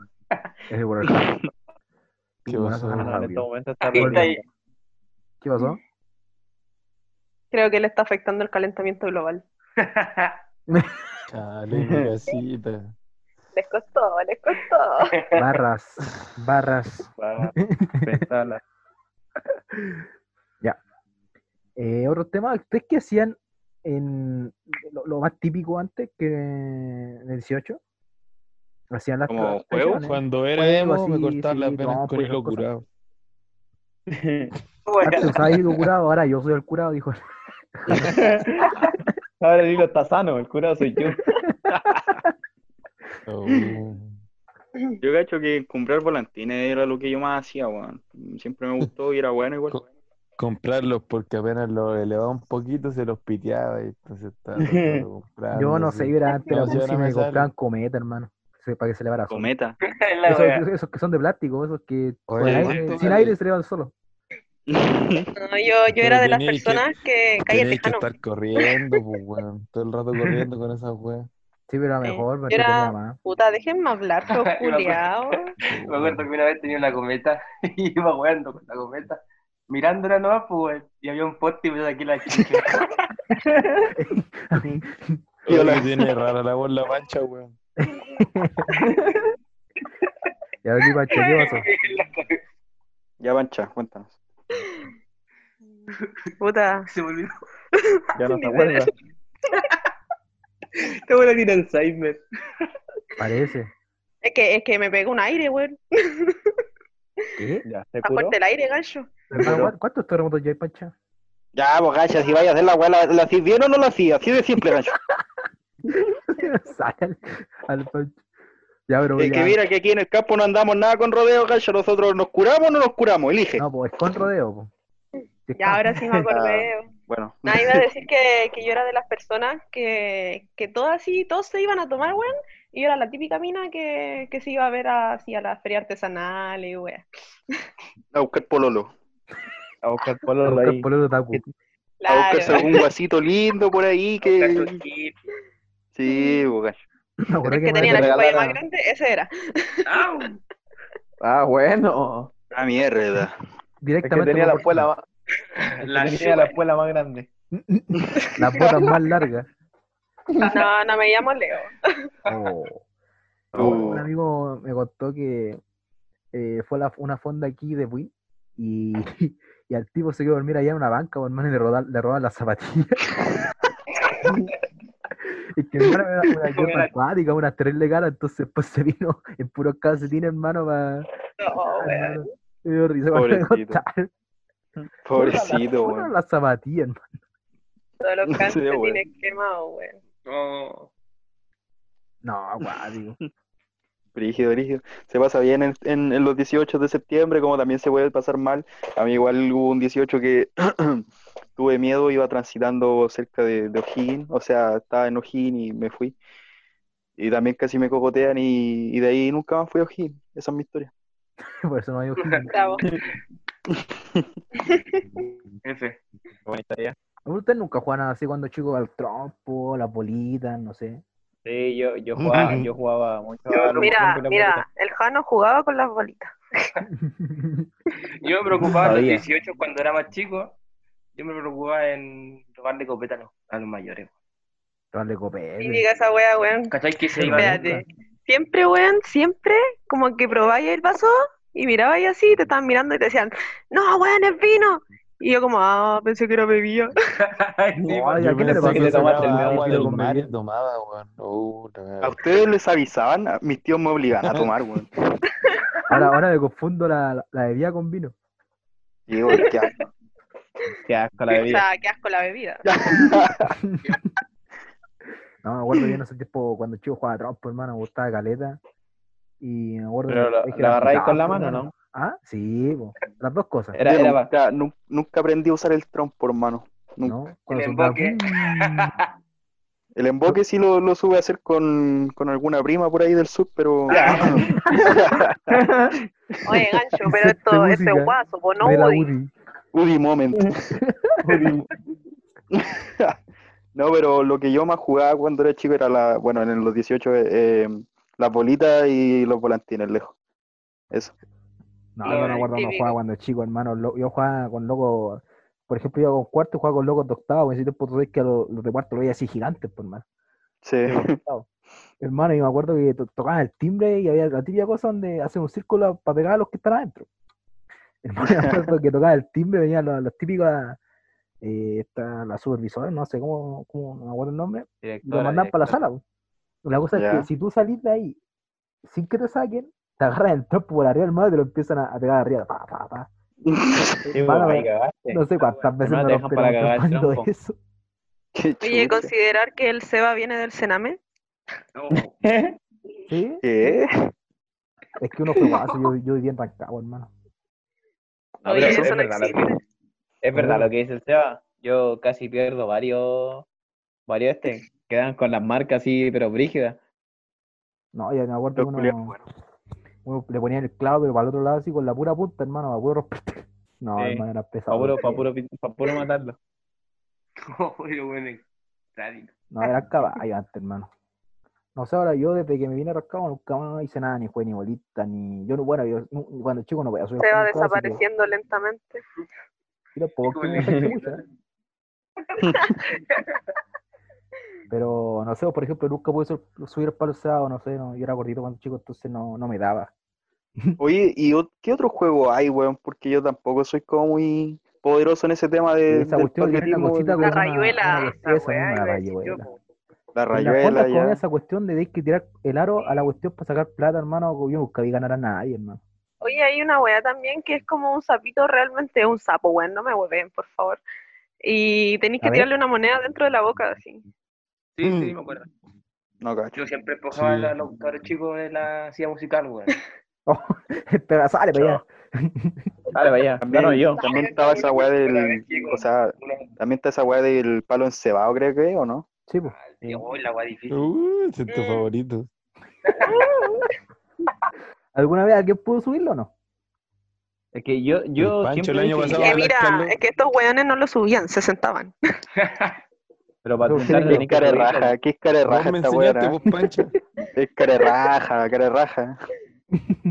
En este momento está. ¿Qué pasó? Creo que le está afectando el calentamiento global. Chale, mi casita. Les costó, les costó. (laughs) Barras, barras. Para pensarla. Eh, otro tema, ¿ustedes qué hacían en lo, lo más típico antes que en el 18? Hacían las ¿Como juegos? Cuando era Juego emo, me así, cortaban sí, las venas no, con pues, esas cosas. curado. Antes usaba hilo curado, ahora yo soy el curado, dijo. (laughs) Ahora el hilo está sano, el curado soy yo. (laughs) Oh. Yo cacho que comprar volantines era lo que yo más hacía, weón. Siempre me gustó y era bueno igual. Co- comprarlos porque apenas los elevaba un poquito se los piteaba y entonces estaba comprando, (laughs) Yo no sé, yo era antes No, la si me compraban cometa, hermano. Para que se elevara. Cometa. (laughs) Esos, wea. esos que son de plástico, esos que con Oye, aire- ¿cuánto sin aire se elevan solo. (laughs) No, yo, yo era de las que- personas que el Tenías que estar corriendo, pues, weón. Todo el rato corriendo con esas weas. Sí, pero era Sí. mejor, me Yo era- más. Puta, déjenme hablar, Yo me acuerdo. culiao. Me acuerdo que una vez tenía una cometa y iba jugando con la cometa, mirándola nomás, pues, y había un poste y me saqué la chicha. Yo la- tiene rara la voz la mancha, weón. Y ahora tipo, ¿qué pasó? Ya, Pancha, cuéntanos. Puta, Se me olvidó. Ya no se Literal. acuerda. Te voy a tirar Alzheimer. Parece. es que, es que me pegó un aire, weón. ¿Qué? Ya, curó. fuerte el aire, gancho. Hermano, ¿cuán- ¿Cuántos terremotos ya hay, Pancha? Ya, pues, gacha, si vaya a hacer la weá, ¿la, la hacís bien o no la hacía? Así de simple, gacho. (laughs) Sale al, al Pancho. Ya, pero Es que mira que aquí en el campo no andamos nada con rodeo, gacho. Nosotros nos curamos o no nos curamos, elige. No, pues es con rodeo, po. Si es Ya, ahora sí me (laughs) acordé. Bueno, Nada, iba a decir que, que yo era de las personas que, que todas así, todos se iban a tomar, weón. Y yo era la típica mina que, que se iba a ver así a las ferias artesanales, weón. a buscar pololo. (laughs) A buscar a pololo buscar ahí. pololo taku. A Claro. buscarse algún (laughs) guasito lindo por ahí que... Sí, pues, gacho. Me acuerdo El que que tenía la chupa ya más grande, ese era. (laughs) Ah, bueno. Ah, mierda. Es que directamente tenía la espuela más... es que La tenía la espuela más grande. las botas más largas. No, no me llamo Leo. Oh. Uh. Un amigo me contó que eh, fue a la- una fonda aquí de Wii y, (laughs) y al tipo se quedó a dormir allá en una banca, hermano, y le robaron, le robaron las zapatillas. (laughs) y que hermano era una (laughs) yepa acuática, una terrible cara, entonces pues se vino en puros calcetines, hermano, para... No, weón. Me dio risa cuando me Pobrecito. Pobrecito, Fueron weón. las zapatillas, hermano. Todos los calcetines quemados, weón. No. No, acuático. Brígido, brígido. Se pasa bien en, en- en los 18 de septiembre, como también se puede pasar mal. A mí igual hubo un 18 que (clears throat) tuve miedo, iba transitando cerca de, de O'Higgins, o sea, estaba en O'Higgins y me fui. Y también casi me cocotean y, y de ahí nunca más fui a O'Higgins. Esa es mi historia. (laughs) Por eso no hay. Buena historia. Ustedes nunca jugaban así cuando chicos al trompo, las bolitas, no sé. Sí, yo, yo jugaba, yo jugaba mucho. a los Mira, y mira, el Jano jugaba con las bolitas. (laughs) Yo me preocupaba a los Todavía. 18 cuando era más chico. Yo me preocupaba en robarle copeta a los, a los mayores. Darle Y copete. diga esa wea, weón. ¿Cachai que se Sí, iban? Espérate. Siempre, weón, siempre, como que probáis el vaso y mirabais así, te estaban mirando y te decían, no, weón, es vino. Y yo como, ah, pensé que era bebida. (laughs) No, pues. ya Yo que le pensé pasó que le tomaste el agua tomaba, weón. Oh, la ¿A ustedes les avisaban? A- Mis tíos me obligaban a tomar, weón. (laughs) Ahora, ahora me confundo la, la- la bebida con vino. Y digo, qué asco. Qué asco la (laughs) O bebida. sea, qué asco la bebida. No, me acuerdo yo en ese tiempo cuando chico jugaba trompo, hermano, me gustaba caleta. Y me acuerdo Pero que- lo- es que era agarráis con la pues, mano. ¿no? Ah, sí, las dos cosas. Era, Yo era pa- nunca, nun- nunca aprendí a usar el trompo, hermano. Nunca. El emboque. ¡pum! (laughs) El emboque sí lo, lo sube a hacer con, con alguna prima por ahí del sur, pero... (laughs) Oye, gancho, pero esto, es guaso, pues no. UDI. Udi moment. (laughs) No, pero lo que yo más jugaba cuando era chico era la, bueno, en los 18, eh, las bolitas y los volantines lejos. Eso. No, yo me acuerdo cuando jugaba cuando chico, hermano. lo- Yo jugaba con locos, por ejemplo, yo con cuarto y jugaba con locos de octavo. En ese tiempo tú que los, los de cuarto lo veía así gigantes, por hermano. Sí. Octavo. Hermano, yo me acuerdo que to- tocaban el timbre y había la típica cosa donde hacen un círculo para pegar a los que están adentro. (laughs) Hermano, yo me acuerdo que tocaba el timbre, venían los, los típicos, eh, esta, la supervisora, no sé cómo, cómo, no me acuerdo el nombre, y lo Directora, mandan para la sala. La cosa es que si tú salís de ahí sin que te saquen, te agarran el trompo por arriba del mano y te lo empiezan a, a pegar arriba. Pa, pa, pa. (laughs) Sí, pues, ahí cagaste. No sé cuántas veces Hermano, me dejan para cagar el trompo trompo. eso. (laughs) Oye, considerar que el Seba viene del Sename. No, (laughs) ¿Sí? ¿Qué? Es que uno fue guaso, yo, yo vivía en Rancagua, hermano. No, Oye, pero eso es no verdad lo que. Es verdad lo que dice el Seba. Yo casi pierdo varios, varios este, quedan con las marcas así, pero brígidas. No, ya me acuerdo que uno, bueno. Uno le ponía el clavo, pero para el otro lado así con la pura punta, hermano, para puro romperte. (laughs) No, Sí. hermano, era Para pesado. puro, pa' puro, pa' puro matarlo. (laughs) No, era caballo antes, hermano. No sé, ahora yo desde que me vine a Rancagua nunca más hice nada, ni jugué ni bolita, ni... Yo no, bueno, yo nu- cuando chico no podía subir Se va que- desapareciendo lentamente. Pero no sé, por ejemplo, nunca pude su- subir el palo sábado, no sé, no, yo era gordito cuando chico, entonces no, no me daba. (laughs) Oye, ¿y qué otro juego hay, weón? Porque yo tampoco soy como muy poderoso en ese tema de, esa cuestión de tener la cosita La rayuela, la rayuela. la rayuela esa cuestión de que tirar el aro a la cuestión para sacar plata, hermano, yo nunca vi ganar a nadie, hermano. Oye, hay una weá también que es como un sapito, realmente es un sapo, weón, no me hueven, por favor. Y tenéis A que ver. tirarle una moneda dentro de la boca, así. Sí, Mm. sí, me acuerdo. No, cacho. Yo siempre empujaba Sí. a los cabros chicos de la silla musical, weón. (laughs) (laughs) Pero sale para allá. Dale, vaya, También, gano yo. también estaba esa weá del. O sea, también está esa weá del palo encebado, creo que, ¿o no? Sí, pues. Sí, oh, la weá difícil. Uh, es tu Mm. favorito. (laughs) ¿Alguna vez alguien pudo subirlo o no? Es que yo, yo Pancho siempre el año dije, pasado Que mira, Carlos. es que estos weones no lo subían, se sentaban. (laughs) pero para tenés ¿Qué que cara de subirlo. raja? ¿Qué es cara raja esta Pancho. Es cara de raja, cara de raja.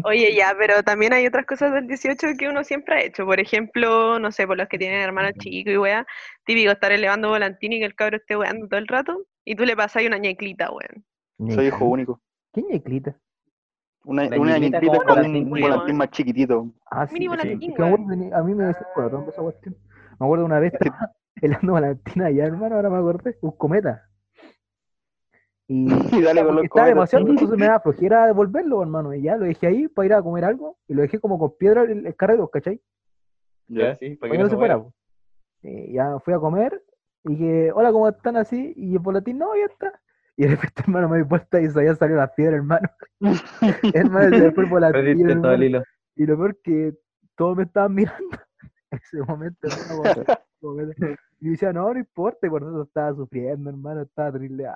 Oye, ya, pero también hay otras cosas del 18 que uno siempre ha hecho. Por ejemplo, no sé, por los que tienen hermanos chicos y weá, típico estar elevando volantín y que el cabro esté weando todo el rato y tú le pasas ahí una ñeclita, weón. Soy hijo único. ¿Quién ñeclita? Una, una como con volantín, un volantín más chiquitito. Ah, sí. Mini sí, volantín, weón. a mí me decía esa cuestión. Me acuerdo una vez estaba (laughs) helando volantina allá, hermano, ahora me acordé, un cometa. Y Y (laughs) dale con los estaba demasiado, entonces me (laughs) daba flojera devolverlo, hermano. Y ya lo dejé ahí para ir a comer algo. Y lo dejé como con piedra el, el carrero, ¿cachai? Ya, Ya. sí, para Para que que no se fuera. Eh, ya fui a comer y que, hola, ¿cómo están así? Y el volantín, no, ya está. Y de repente, hermano, me di vuelta y se había salido la piedra, hermano. (laughs) hermano, se fue hermano. el hilo. Y lo peor que todos me estaban mirando en ese momento, hermano. Y me decía, no, no importa, y por eso estaba sufriendo, hermano, estaba terrible.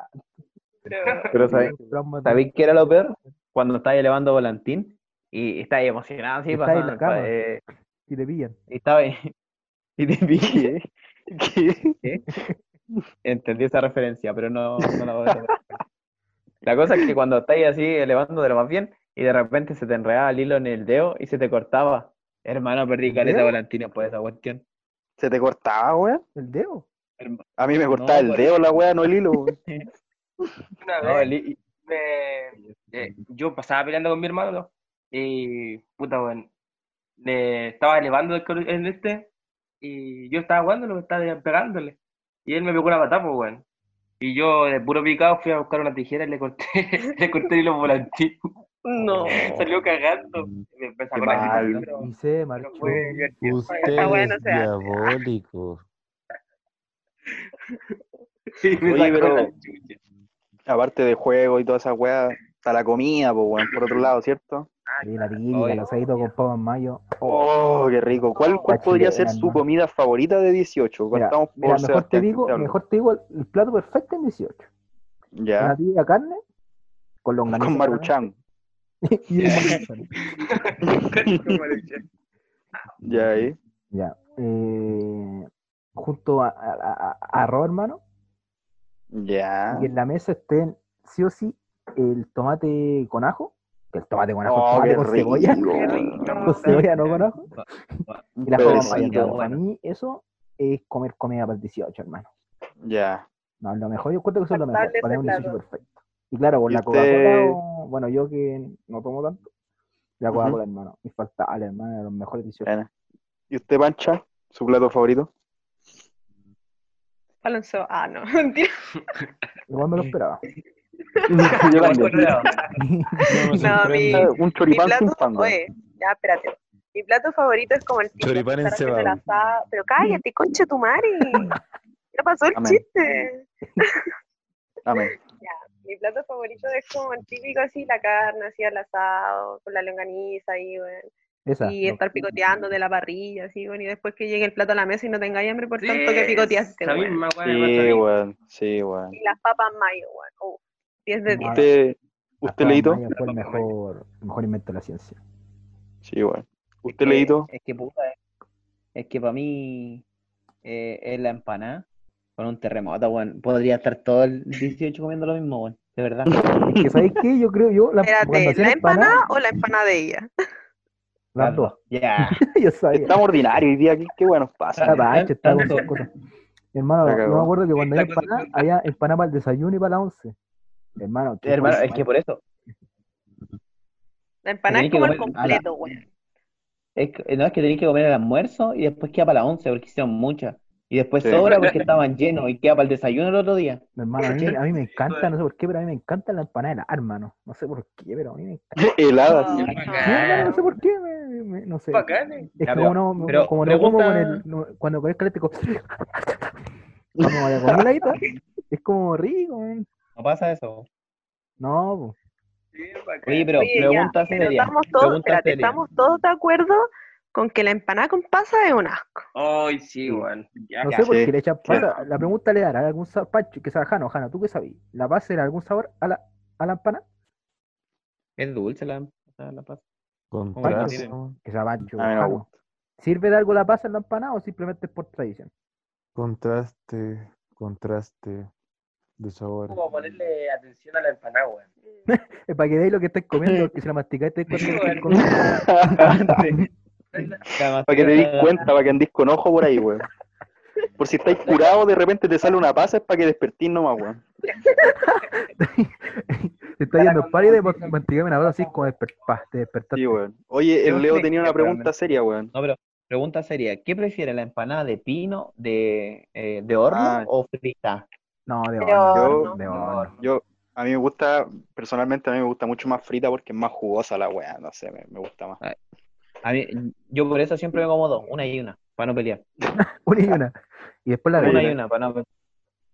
(laughs) Pero ¿sabéis trauma ¿sabéis qué era lo peor? Cuando estabas elevando volantín y estabas emocionado así, en pasando, la cama. eh, Y te pillan. y estaba (laughs) y te (laughs) pillé. Entendí esa referencia, pero no, no la voy a tomar. La cosa es que cuando estáis así elevando de lo más bien y de repente se te enredaba el hilo en el dedo y se te cortaba. Hermano, perdí ¿El caleta volantines por esa cuestión. ¿Se te cortaba, weón? ¿El dedo? A mí me No, cortaba el dedo la weá, no el hilo, Una No, vez el me- eh, yo pasaba peleando con mi hermano ¿no? y puta weón le estaba elevando el, este y yo estaba jugándolo, estaba pegándole y él me pegó una patada pues weón y yo de puro picado fui a buscar una tijera y le corté (laughs) le corté el hilo volantín No. (laughs) salió cagando me empezó a Qué mal. pero- Y se marchó. Usted (laughs) bueno, es o sea. diabólico. Sí, me Oye, sacó pero- la chucha. Aparte de juego y toda esa weá, está la comida, pues weón, por otro lado, ¿cierto? Sí, la típica, Oye. el asadito con pavo en mayo. Oh, qué rico. ¿Cuál, cuál podría ser su comida favorita de 18? Mira, mejor te digo, te hablo. mejor te digo el, el plato perfecto en 18. Una Ya, tibia carne con longaniza. con Maruchan. (laughs) y maruchan. Ya ahí. Ya. Eh, junto a, a, a- a arroz, hermano, Ya. y en la mesa estén sí o sí el tomate con ajo Que el tomate con ajo, Oh, tomate con rico, (laughs) cebolla. Con cebolla, no con ajo. Y la mayo, Para bueno. mí, eso es comer comida para el 18, hermano. Ya. No, lo mejor, yo cuento que eso es lo mejor, para 18 plato. perfecto. Y claro, con ¿Y la Coca-Cola, bueno, yo que no tomo tanto, la. Coca-Cola, hermano, infaltable, hermano, de los mejores 18. Bueno. ¿Y usted, Pancha? ¿Su plato favorito? Alonso, ah, no, (laughs) mentira. Igual me lo esperaba. (laughs) Yo. No, mi, Un mi choripán sin plato, oye, ya, espérate. Mi plato favorito es como el típico Choripán que estar haciendo el encebado. asado. Pero cállate, concha tu madre. Ya pasó el Amén. chiste. (laughs) Amén. Mi plato favorito es como el típico así, la carne así al asado, con la longaniza ahí, weón. Esa. Y estar picoteando de la parrilla, así, bueno, y después que llegue el plato a la mesa y no tengáis hambre por Sí, tanto que picoteaste, weón. misma Sí, weón. Sí, weón. Y las papas mayo, weón. Uh, 10 de 10. ¿Usted, La usted fue el mejor, el mejor invento de la ciencia. Sí, weón. Es ¿Usted que- leíto? Es que puta, es, es que para mí eh, es la empanada con un terremoto, weón. Podría estar todo el 18 comiendo lo mismo, weón. De verdad. Es que, ¿sabéis qué? Yo creo, yo, la, Espérate, ¿la empanada, empanada o la empanada de ella? Las (laughs) dos. Ya. (laughs) yo sabía. Estamos ordinarios hoy día. ¿Qué, qué bueno pasa? Está Pancho, está sus cosas. Hermano, yo me acuerdo que cuando cosa empanada, había empanada para el desayuno y para la once. Hermano, qué Hermano, es que por eso. La empanada es como el completo, weón. Es que, no es que tenéis que comer el almuerzo y después queda para la once porque hicieron muchas. Y después Sí. sobra porque estaban llenos y queda para el desayuno el otro día. Hermano, a mí, a mí me (laughs) encanta, no sé por qué, pero a mí me encanta la empanada de la hermano. No sé por qué, pero a mí me encanta. (laughs) Qué no. Sí, no sé por qué, me- me- no sé. Bacán, eh. Es Ya, como pero- no, pero como no como con el, no- cuando con el caleto, (laughs) como, la comí heladita, es como rico, man. No pasa eso. No, po. Sí. Oye, pero Oye, ya, pregunta pero seria. estamos todos, pregunta espérate, seria. estamos todos de acuerdo con que la empanada con pasa es un asco. Ay, sí, weón. Ya, no ya. sé por sí, qué le echan sí. pasa. La pregunta le dará algún sabor, Pancho, que sea Jano, Jano, ¿tú qué sabes? ¿La pasa era algún sabor a la, a la empanada? Es dulce la, la, pasta. Contraste, Que no. ¿Sirve de algo la pasa en la empanada o simplemente es por tradición? contraste, contraste de sabores. Como ponerle atención a la empanada, weón. (laughs) Es para que veáis lo que estáis comiendo, (laughs) porque si la masticáis (laughs) Para que te des cuenta, para que andís con ojo por ahí, weón. Por si estáis curados, de repente te sale una pasa, es para que despertís nomás, weón. (laughs) Te está yendo pálido y masticame una cosa así como desper- pa, te despertaste. Sí, weón. Oye, Yo el Leo tenía una pregunta seria, weón. No, pero pregunta seria. ¿Qué prefiere, la empanada de pino, de, eh, de horno Ah. o frita? No, de De horno. horno. De horno. Yo, a mí me gusta, personalmente a mí me gusta mucho más frita porque es más jugosa la weá, no sé, me, me gusta más. A mí, yo por eso siempre me como dos, una y una, para no pelear. (laughs) Una y una. Y después la Una y una, para no pelear.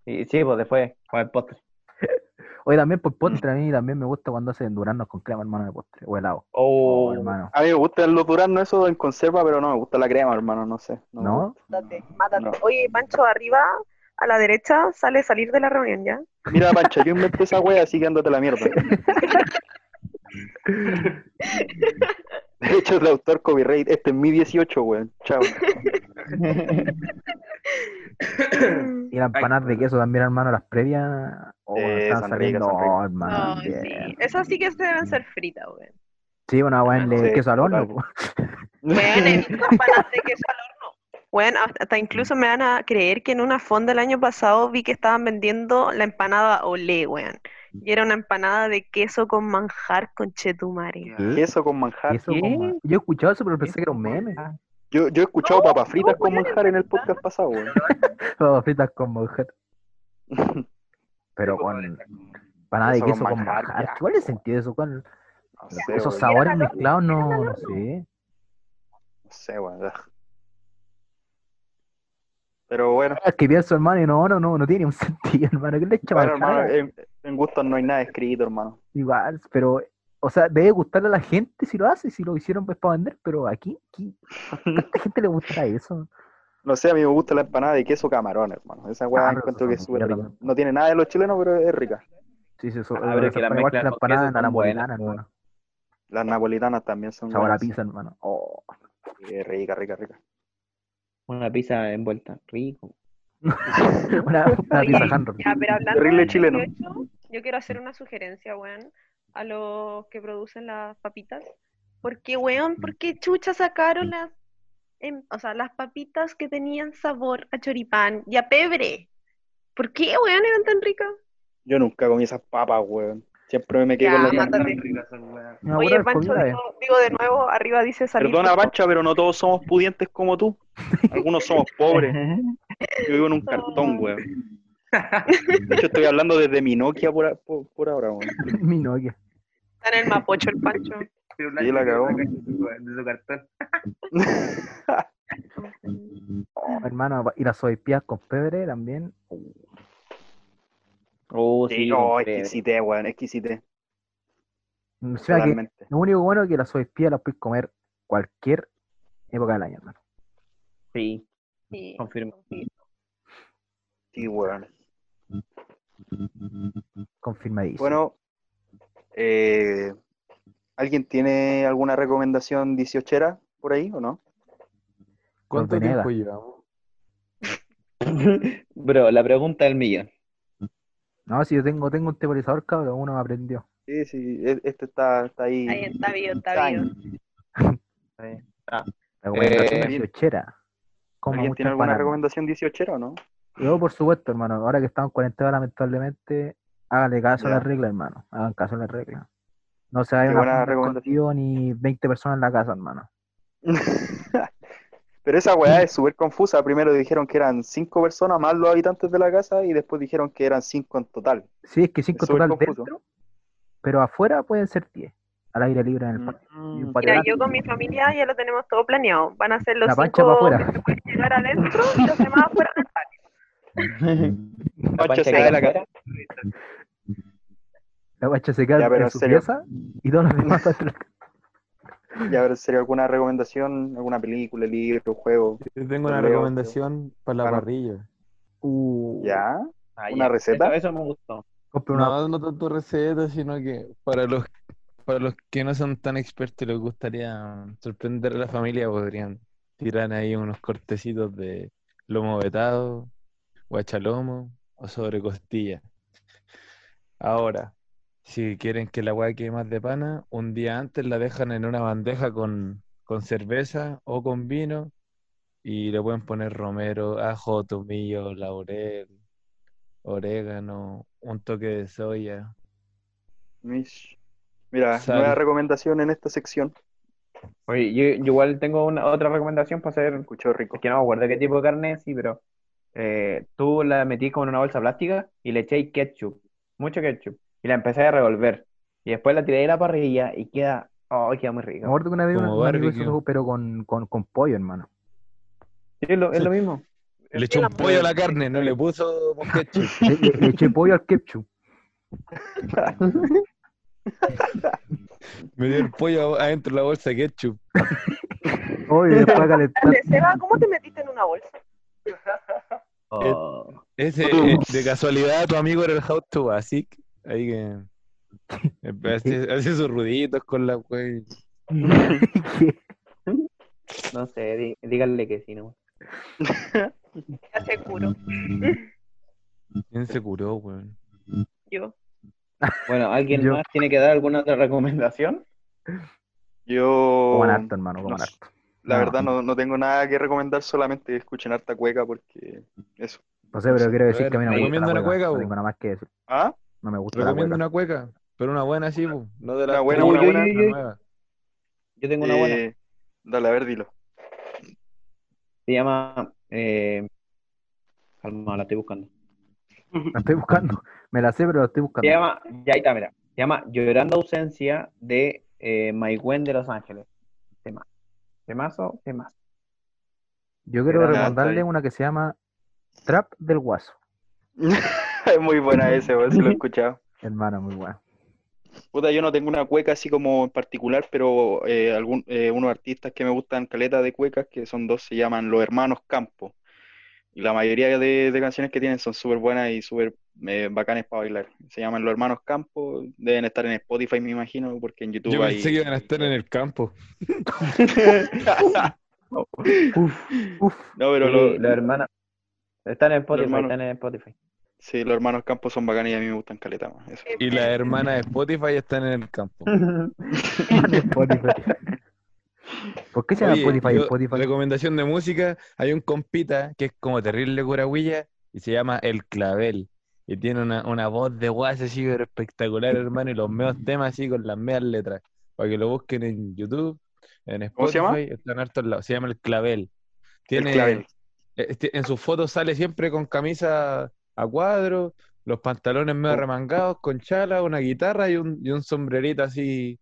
Y, sí, pues después, con el postre. (laughs) Oye, también por postre, a mí también me gusta cuando hacen duraznos con crema, hermano, de postre. O helado. Oh, Oh, hermano. A mí me gustan los duraznos eso en conserva, pero no me gusta la crema, hermano, no sé. no ¿No? Mátate, mátate. No. Oye, Pancho, arriba, a la derecha, sale salir de la reunión, ¿ya? Mira, (laughs) Pancha, yo inventé esa wea, así que ándate la mierda. (laughs) De hecho, el autor copyright, este es mi 18, weón. Chao. (laughs) Y las empanadas de queso también, hermano, las previas. Oh, están saliendo. Oh, hermano. No, bien. sí. Esas sí que se deben ser fritas, weón. Sí, una weá en Sí, queso al horno. po. (laughs) Weón, he visto empanadas de queso al horno. Weón, hasta incluso me van a creer que en una fonda el año pasado vi que estaban vendiendo la empanada olé, weón. Y era una empanada de queso con manjar con chetumare. Queso con manjar. Queso ¿Qué? con ma- Yo he escuchado eso, pero pensé que era un meme. Yo, yo he escuchado No, papas fritas no, con manjar en el podcast pasado, weón. (laughs) Papas fritas con manjar. (laughs) Pero con empanada de Queso con con manjar. ¿Cuál es el sentido de eso? ¿Cuál? No sé, Esos sabores mezclados no, no sé. No sé, weón. Pero bueno, Es que pienso, hermano, y no, no, no, no tiene un (laughs) sentido, hermano. ¿Qué le echa bueno, hermano, en, en gustos no hay nada escrito, hermano. Igual, pero, o sea, debe gustarle a la gente si lo hace, si lo hicieron pues para vender, pero aquí, aquí, ¿a cuánta gente le gusta eso? (laughs) No sé, a mí me gusta la empanada de queso camarón, hermano. Esa weá Ah, encuentro que es súper rica. No tiene nada de los chilenos, pero es rica. Sí, sí, eso, Ah, pero es que que mezclas la empanada son napolitana, hermano. Las napolitanas también son Sabor a pizza, hermano. Oh, Sí, rica, rica, rica. Una pizza envuelta, rico. (laughs) una, (laughs) una Oye, pizza handroll. ya, pero hablando Terrible del chileno. 18, yo quiero hacer una sugerencia, weón. a los que producen las papitas. Porque, weón, ¿por qué chucha sacaron las, em, o sea, las papitas que tenían sabor a choripán y a pebre? ¿Por qué, weón, eran tan ricas? Yo nunca comí esas papas, weón. Siempre me quedé Ya, con la. Me Oye, Pancho, digo, digo de nuevo, arriba dice salir. Perdona, Pancha, pero no todos somos pudientes como tú. Algunos somos pobres. (laughs) Yo vivo en un cartón, weón. (laughs) De hecho, estoy hablando desde mi Nokia por, a- por, por ahora, weón. (laughs) Mi Nokia. Está en el mapocho el Pancho. Sí, la cagó. De su cartón. Oh, hermano, y las soypías con pebre también. Oh, Sí, sí, no, exquisité, weón, exquisité. O sea que Totalmente. lo único bueno es que las soypías las puedes comer cualquier época del año, hermano. Sí, Sí. confirmo. Sí, weón. Confirmadísimo. Bueno, eh, ¿alguien tiene alguna recomendación 18era por ahí o no? ¿Cuánto tiempo llevamos? (laughs) Bro, la pregunta del millón. No, si yo tengo, tengo un temporizador, cabrón, uno me aprendió. Sí, sí, e- este está, está ahí. Ahí está vivo, está vivo. (laughs) Recomendación Eh, 18era. Como ¿Alguien mucha tiene alguna empanada. recomendación 18era o no? Yo, por supuesto, hermano, ahora que estamos en cuarentena, lamentablemente, háganle caso a Ya. las reglas, hermano. Hagan caso a las reglas. No se vayan a ni 20 personas en la casa, hermano. (laughs) Pero esa weá es súper confusa. Primero dijeron que eran cinco personas más los habitantes de la casa y después dijeron que eran cinco en total. Sí, es que 5 Es súper total confuso. dentro, pero afuera pueden ser 10. Al aire libre en el patio. Y un Mm. Mira, yo con mi familia ya lo tenemos todo planeado. Van a ser los La pancha cinco afuera. que se pueden llegar adentro y los demás afuera del patio. (laughs) La pancha se da la afuera. La guacha se queda Ya, pero en en su pieza y todos los demás (laughs) dentro Ya, a ver, ¿sería alguna recomendación? ¿Alguna película, libro, juego? Yo tengo una Leo, recomendación para la parrilla. Uh, ¿Ya? Ah, ¿Una ya. receta? Eso, eso me gustó. una No, no tanto recetas, sino que para los para los que no son tan expertos y les gustaría sorprender a la familia, podrían tirar ahí unos cortecitos de lomo vetado, guachalomo o sobre costilla. Ahora, si quieren que la hueá quede más de pana, un día antes la dejan en una bandeja con, con cerveza o con vino y le pueden poner romero, ajo, tomillo, laurel, orégano, un toque de soya. Mish. Mira, Sal. nueva recomendación en esta sección. Oye, yo, yo igual tengo una, otra recomendación para hacer. Escuchó rico. Es que no me acuerdo qué tipo de carne es, sí, pero eh, tú la metí como en una bolsa plástica y le eché ketchup, mucho ketchup, y la empecé a revolver. Y después la tiré de la parrilla y queda, oh, queda muy Me rico. acuerdo que una vez un, amigo hizo pero con, con, con pollo, hermano. Sí, es lo, es lo mismo. Le echó un pollo a la carne, no le puso ketchup. (laughs) Le, le- eché pollo al ketchup. (laughs) Me dio el pollo adentro de la bolsa de ketchup. (laughs) Oye, después a calentar. Dale, Seba, ¿cómo te metiste en una bolsa? Oh. Ese, eh, de casualidad, tu amigo era el How to Basic. Ahí que (laughs) hace, hace sus ruditos con la wey. (laughs) No sé, dí- díganle que sí, ¿no? (laughs) Ya seguro. ¿Quién se curó, weón? Yo. Bueno, ¿alguien Yo- más tiene que dar alguna otra recomendación? Yo, Coman harto, hermano, coman no harto. la No. verdad, no, no tengo nada que recomendar, solamente escuchen harta cueca porque eso. No sé, pero quiero decir ver, que a mí no me gusta la una cueca. cueca, No tengo nada más que decir. ¿Ah? No me gusta Recomiendo una cueca, pero una buena sí, no de la Una buena, una buena. Yo- yo- nueva. Yo tengo una buena. Eh, dale, a ver, dilo. Se llama. Eh... Calma, la estoy buscando. (laughs) La estoy buscando. Me la sé, pero la estoy Se buscando. llama. Ya ahí está, mira. Se llama Llorando Ausencia de eh, Maigüen de Los Ángeles. Tema. Temazo, temazo. Yo quiero recomendarle una que se llama Trap del Guaso. (laughs) Es (laughs) muy buena ese, weón, si lo he escuchado. Hermano, muy bueno. Puta, yo no tengo una cueca así como en particular, pero eh, algún, eh, unos artistas que me gustan caleta de cuecas, que son dos, se llaman Los Hermanos Campo. Y la mayoría de, de canciones que tienen son súper buenas y súper eh, bacanes para bailar. Se llaman Los Hermanos Campo, deben estar en Spotify, me imagino, porque en YouTube Yo hay... pensé que iban a estar en el campo. (laughs) (laughs) Uf, No, pero lo- los hermanos. Están en Spotify, están en Spotify. Sí, los hermanos Campos son bacanes y a mí me gustan caleta más. Eso. Y las hermanas de Spotify están en el campo. (laughs) Spotify. ¿Por qué se llama Oye, Spotify? yo- Spotify? recomendación de música, hay un compita que es como terrible curagüilla y se llama El Clavel. Y tiene una, una voz de guas así pero espectacular, hermano, y los meos temas así con las meas letras. Para que lo busquen en YouTube, en ¿Cómo se llama? Spotify, está en hartos lados. Se llama El Clavel. El Tiene, clavel. eh, este- en sus fotos sale siempre con camisa a cuadro, los pantalones medio Oh. remangados, con chala, una guitarra y un, y un sombrerito así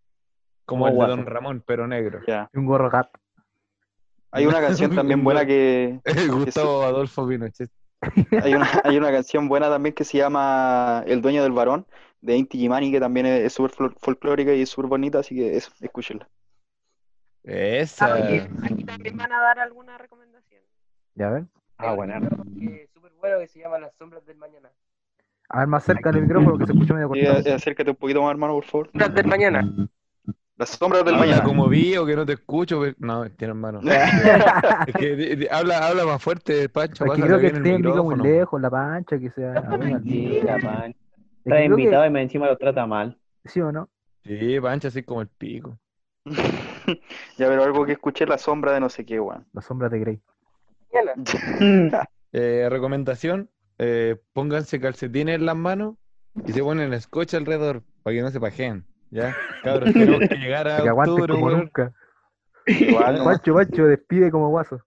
como el de. Don Ramón, pero negro. Y un gorro. Hay una canción también buena que. (laughs) Gustavo Adolfo Pinochet. Hay una, (laughs) hay una canción buena también que se llama El dueño del varón, de Inti Gimani, que también es súper fol- folclórica y es súper bonita, así que eso, escúchenla. Esa. Ah, oye, aquí también van a dar alguna recomendación. ¿Ya ven? Ah, buena. Que que se llama Las Sombras del Mañana. A ver, más cerca del micrófono que se escucha medio cortado. eh, acércate un poquito más, hermano, por favor. Sombras del Mañana. Las sombras del Habla mañana. como vivo que no te escucho. pero- No, tiene hermano. (laughs) Es que habla, habla más fuerte, Pancho. Es que creo que bien el micro muy lejos, la pancha, que sea. a ver, al Sí, la pan. Es que Está que- invitado y me encima lo trata mal. ¿Sí o no? Sí, Pancho, así como el pico. (laughs) Ya, pero algo que escuché, la sombra de no sé qué, weón. Las sombras de Grey. (laughs) Eh, recomendación: eh, pónganse calcetines en las manos y se ponen scotch alrededor para que no se pajeen. ¿Ya? (laughs) Cabros, tenemos que llegar a Que octubre, como weón. nunca. Igual, no. Pancho, Pancho, despide como guaso.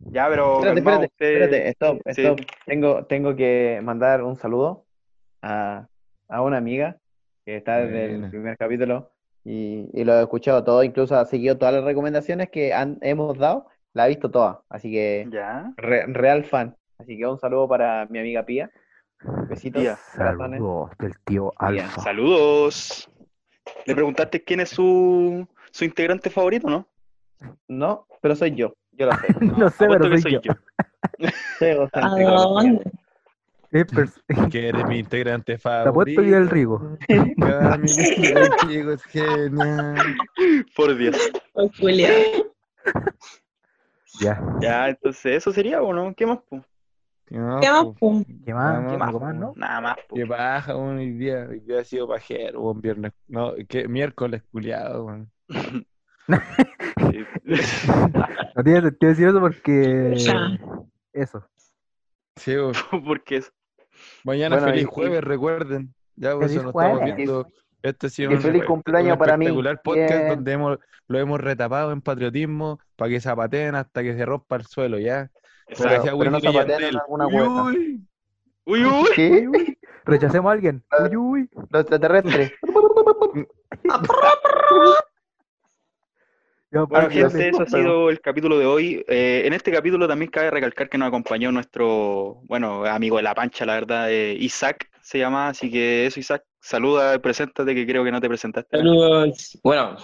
Ya, pero Espérate, calmado, espérate, usted- espérate, stop, Sí. stop. Tengo, tengo que mandar un saludo a, a una amiga que está desde el primer capítulo y, y lo he escuchado todo, incluso ha seguido todas las recomendaciones que han- hemos dado, la ha visto todas, así que Ya. re- real fan. Así que un saludo para mi amiga Pía. Besitos, Pía. Saludos del tío Bien, Alfa. Saludos. Le preguntaste quién es su, su integrante favorito, ¿no? No, pero soy yo, yo lo sé. (laughs) No sé, pero soy yo. (laughs) Soy ¿A egocéntrico, lo dónde? Que eres mi integrante (laughs) Te apuesto favorito. es el Rigo. Mi chico es genial. Por Dios. Oh, Julián. Ya. Ya, entonces eso sería, ¿o no? ¿Qué más, po? ¿Qué más, po. ¿Qué más? ¿Qué más, más? más, no? Nada más, po. Qué weón, hoy día, hoy día ha sido pajero, weón, viernes, no, que miércoles culiado, weón. (laughs) (laughs) No tiene sentido decir eso porque. Ya. Eso. Sí, weón. (laughs) Porque es. Mañana Bueno, feliz y- jueves, recuerden. Ya, pues, eso nos estamos viendo. Este ha sido un, feliz cumpleaños un para mí. espectacular podcast Bien. donde hemos, lo hemos retapado en patriotismo para que zapateen hasta que se rompa el suelo, ¿ya? Pero- no zapateen en alguna "Uy, hueca". uy". Uy, uy. ¿Qué? Rechacemos a alguien. Uy, uy. Los extraterrestres. (laughs) Bueno, Pancho, gente, eso ha sido el capítulo de hoy. Eh, en este capítulo también cabe recalcar que nos acompañó nuestro, bueno, amigo de la pancha, la verdad, eh, Isaac se llama, así que eso, Isaac, saluda, preséntate, que creo que no te presentaste. Saludos. Bueno,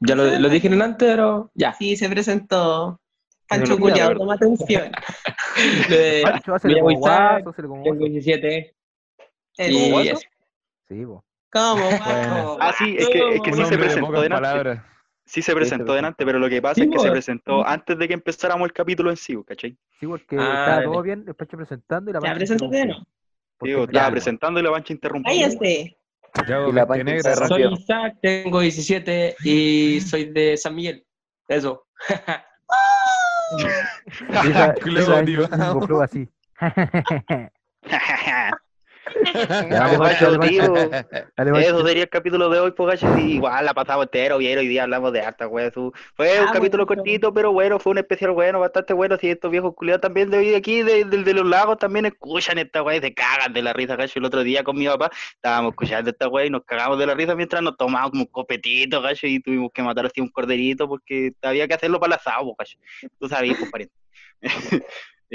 ya lo, lo dije en antes, pero ya. Sí, se presentó. Pancho Culiao, toma atención. (laughs) Pancho, llamo como guaso, hácele como tengo guaso. 17 Eso. y guaso? eso. Sí, po. ¿Cómo, guapo? Ah, sí, es que, es que sí se presentó delante. Sí se presentó delante, pero lo que pasa Sí, es que se presentó antes de que empezáramos el capítulo en sí, ¿cachai? Sí, porque Ah, estaba dale. todo bien, el Pancho presentando y la Ya, preséntate de es estaba presentando y la pancha interrumpió. Cállate. Ya, Y vos, la negra. Soy Rápido. Isaac, tengo 17 y soy de San Miguel. Eso. Esa- (laughs) esa es motivado. un flow así. (laughs) (laughs) (laughs) Ya, pues, tío. Dale. Eso sería el capítulo de hoy, pues, gacho, igual la pasamos entero bien, hoy día hablamos de harta, güey. Fue un Ah, capítulo bueno. cortito, pero bueno, fue un especial bueno, bastante bueno. Si estos viejos culiados también de hoy de aquí, de, de- de los lagos, también escuchan esta güey, se cagan de la risa, gacho. El otro día con mi papá estábamos escuchando esta güey y nos cagamos de la risa mientras nos tomábamos como un copetito, gacho, y tuvimos que matar así un corderito porque había que hacerlo para el asado, gacho. Tú sabías, pues, pariente. (laughs)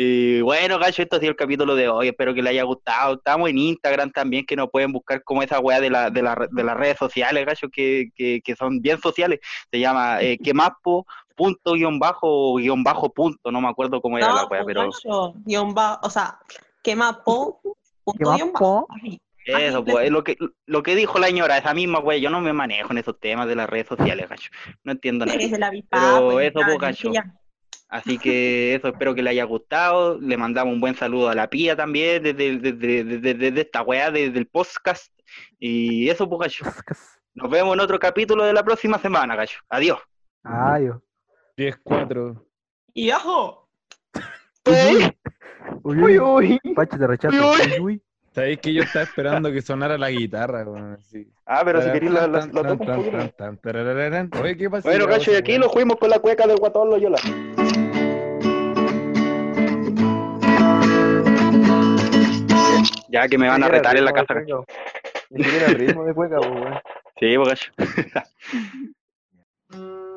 Y bueno, gacho, esto ha sido el capítulo de hoy. Espero que les haya gustado. Estamos en Instagram también, que nos pueden buscar como esa weá de, la, de, la, de las redes sociales, gacho, que, que, que son bien sociales. Se llama eh, (laughs) quemapo punto guion bajo o guion bajo punto. No me acuerdo cómo era la weá, pues, pero Pancho, guion bajo, o sea, quema po, punto guion bajo. eso, pues, es lo que, lo que dijo la señora, esa misma weá. Yo no me manejo en esos temas de las redes sociales, gacho. No entiendo nada. (laughs) Eres de la Pero pues, eso, cacho. ya. Así que eso espero que le haya gustado. Le mandamos un buen saludo a la pía también desde, desde, desde, desde esta weá, desde el podcast. Y eso, pues, gallo. Nos vemos en otro capítulo de la próxima semana, gallo. Adiós. Adiós. 10-4. Y ojo, Uy, Uy, uy. uy. Pacho te rechaza. Uy, uy. ¿Sabéis que yo estaba esperando que sonara la guitarra? weón, así. Ah, pero si queréis la, la, toco un. Oye, ¿qué pasa? Bueno, gallo, y aquí lo fuimos con la cueca del guatón Loyola. Ya que me van a retar en la casa. Ni siquiera el ritmo de cueca, pues, weón. Sí, pues. (laughs)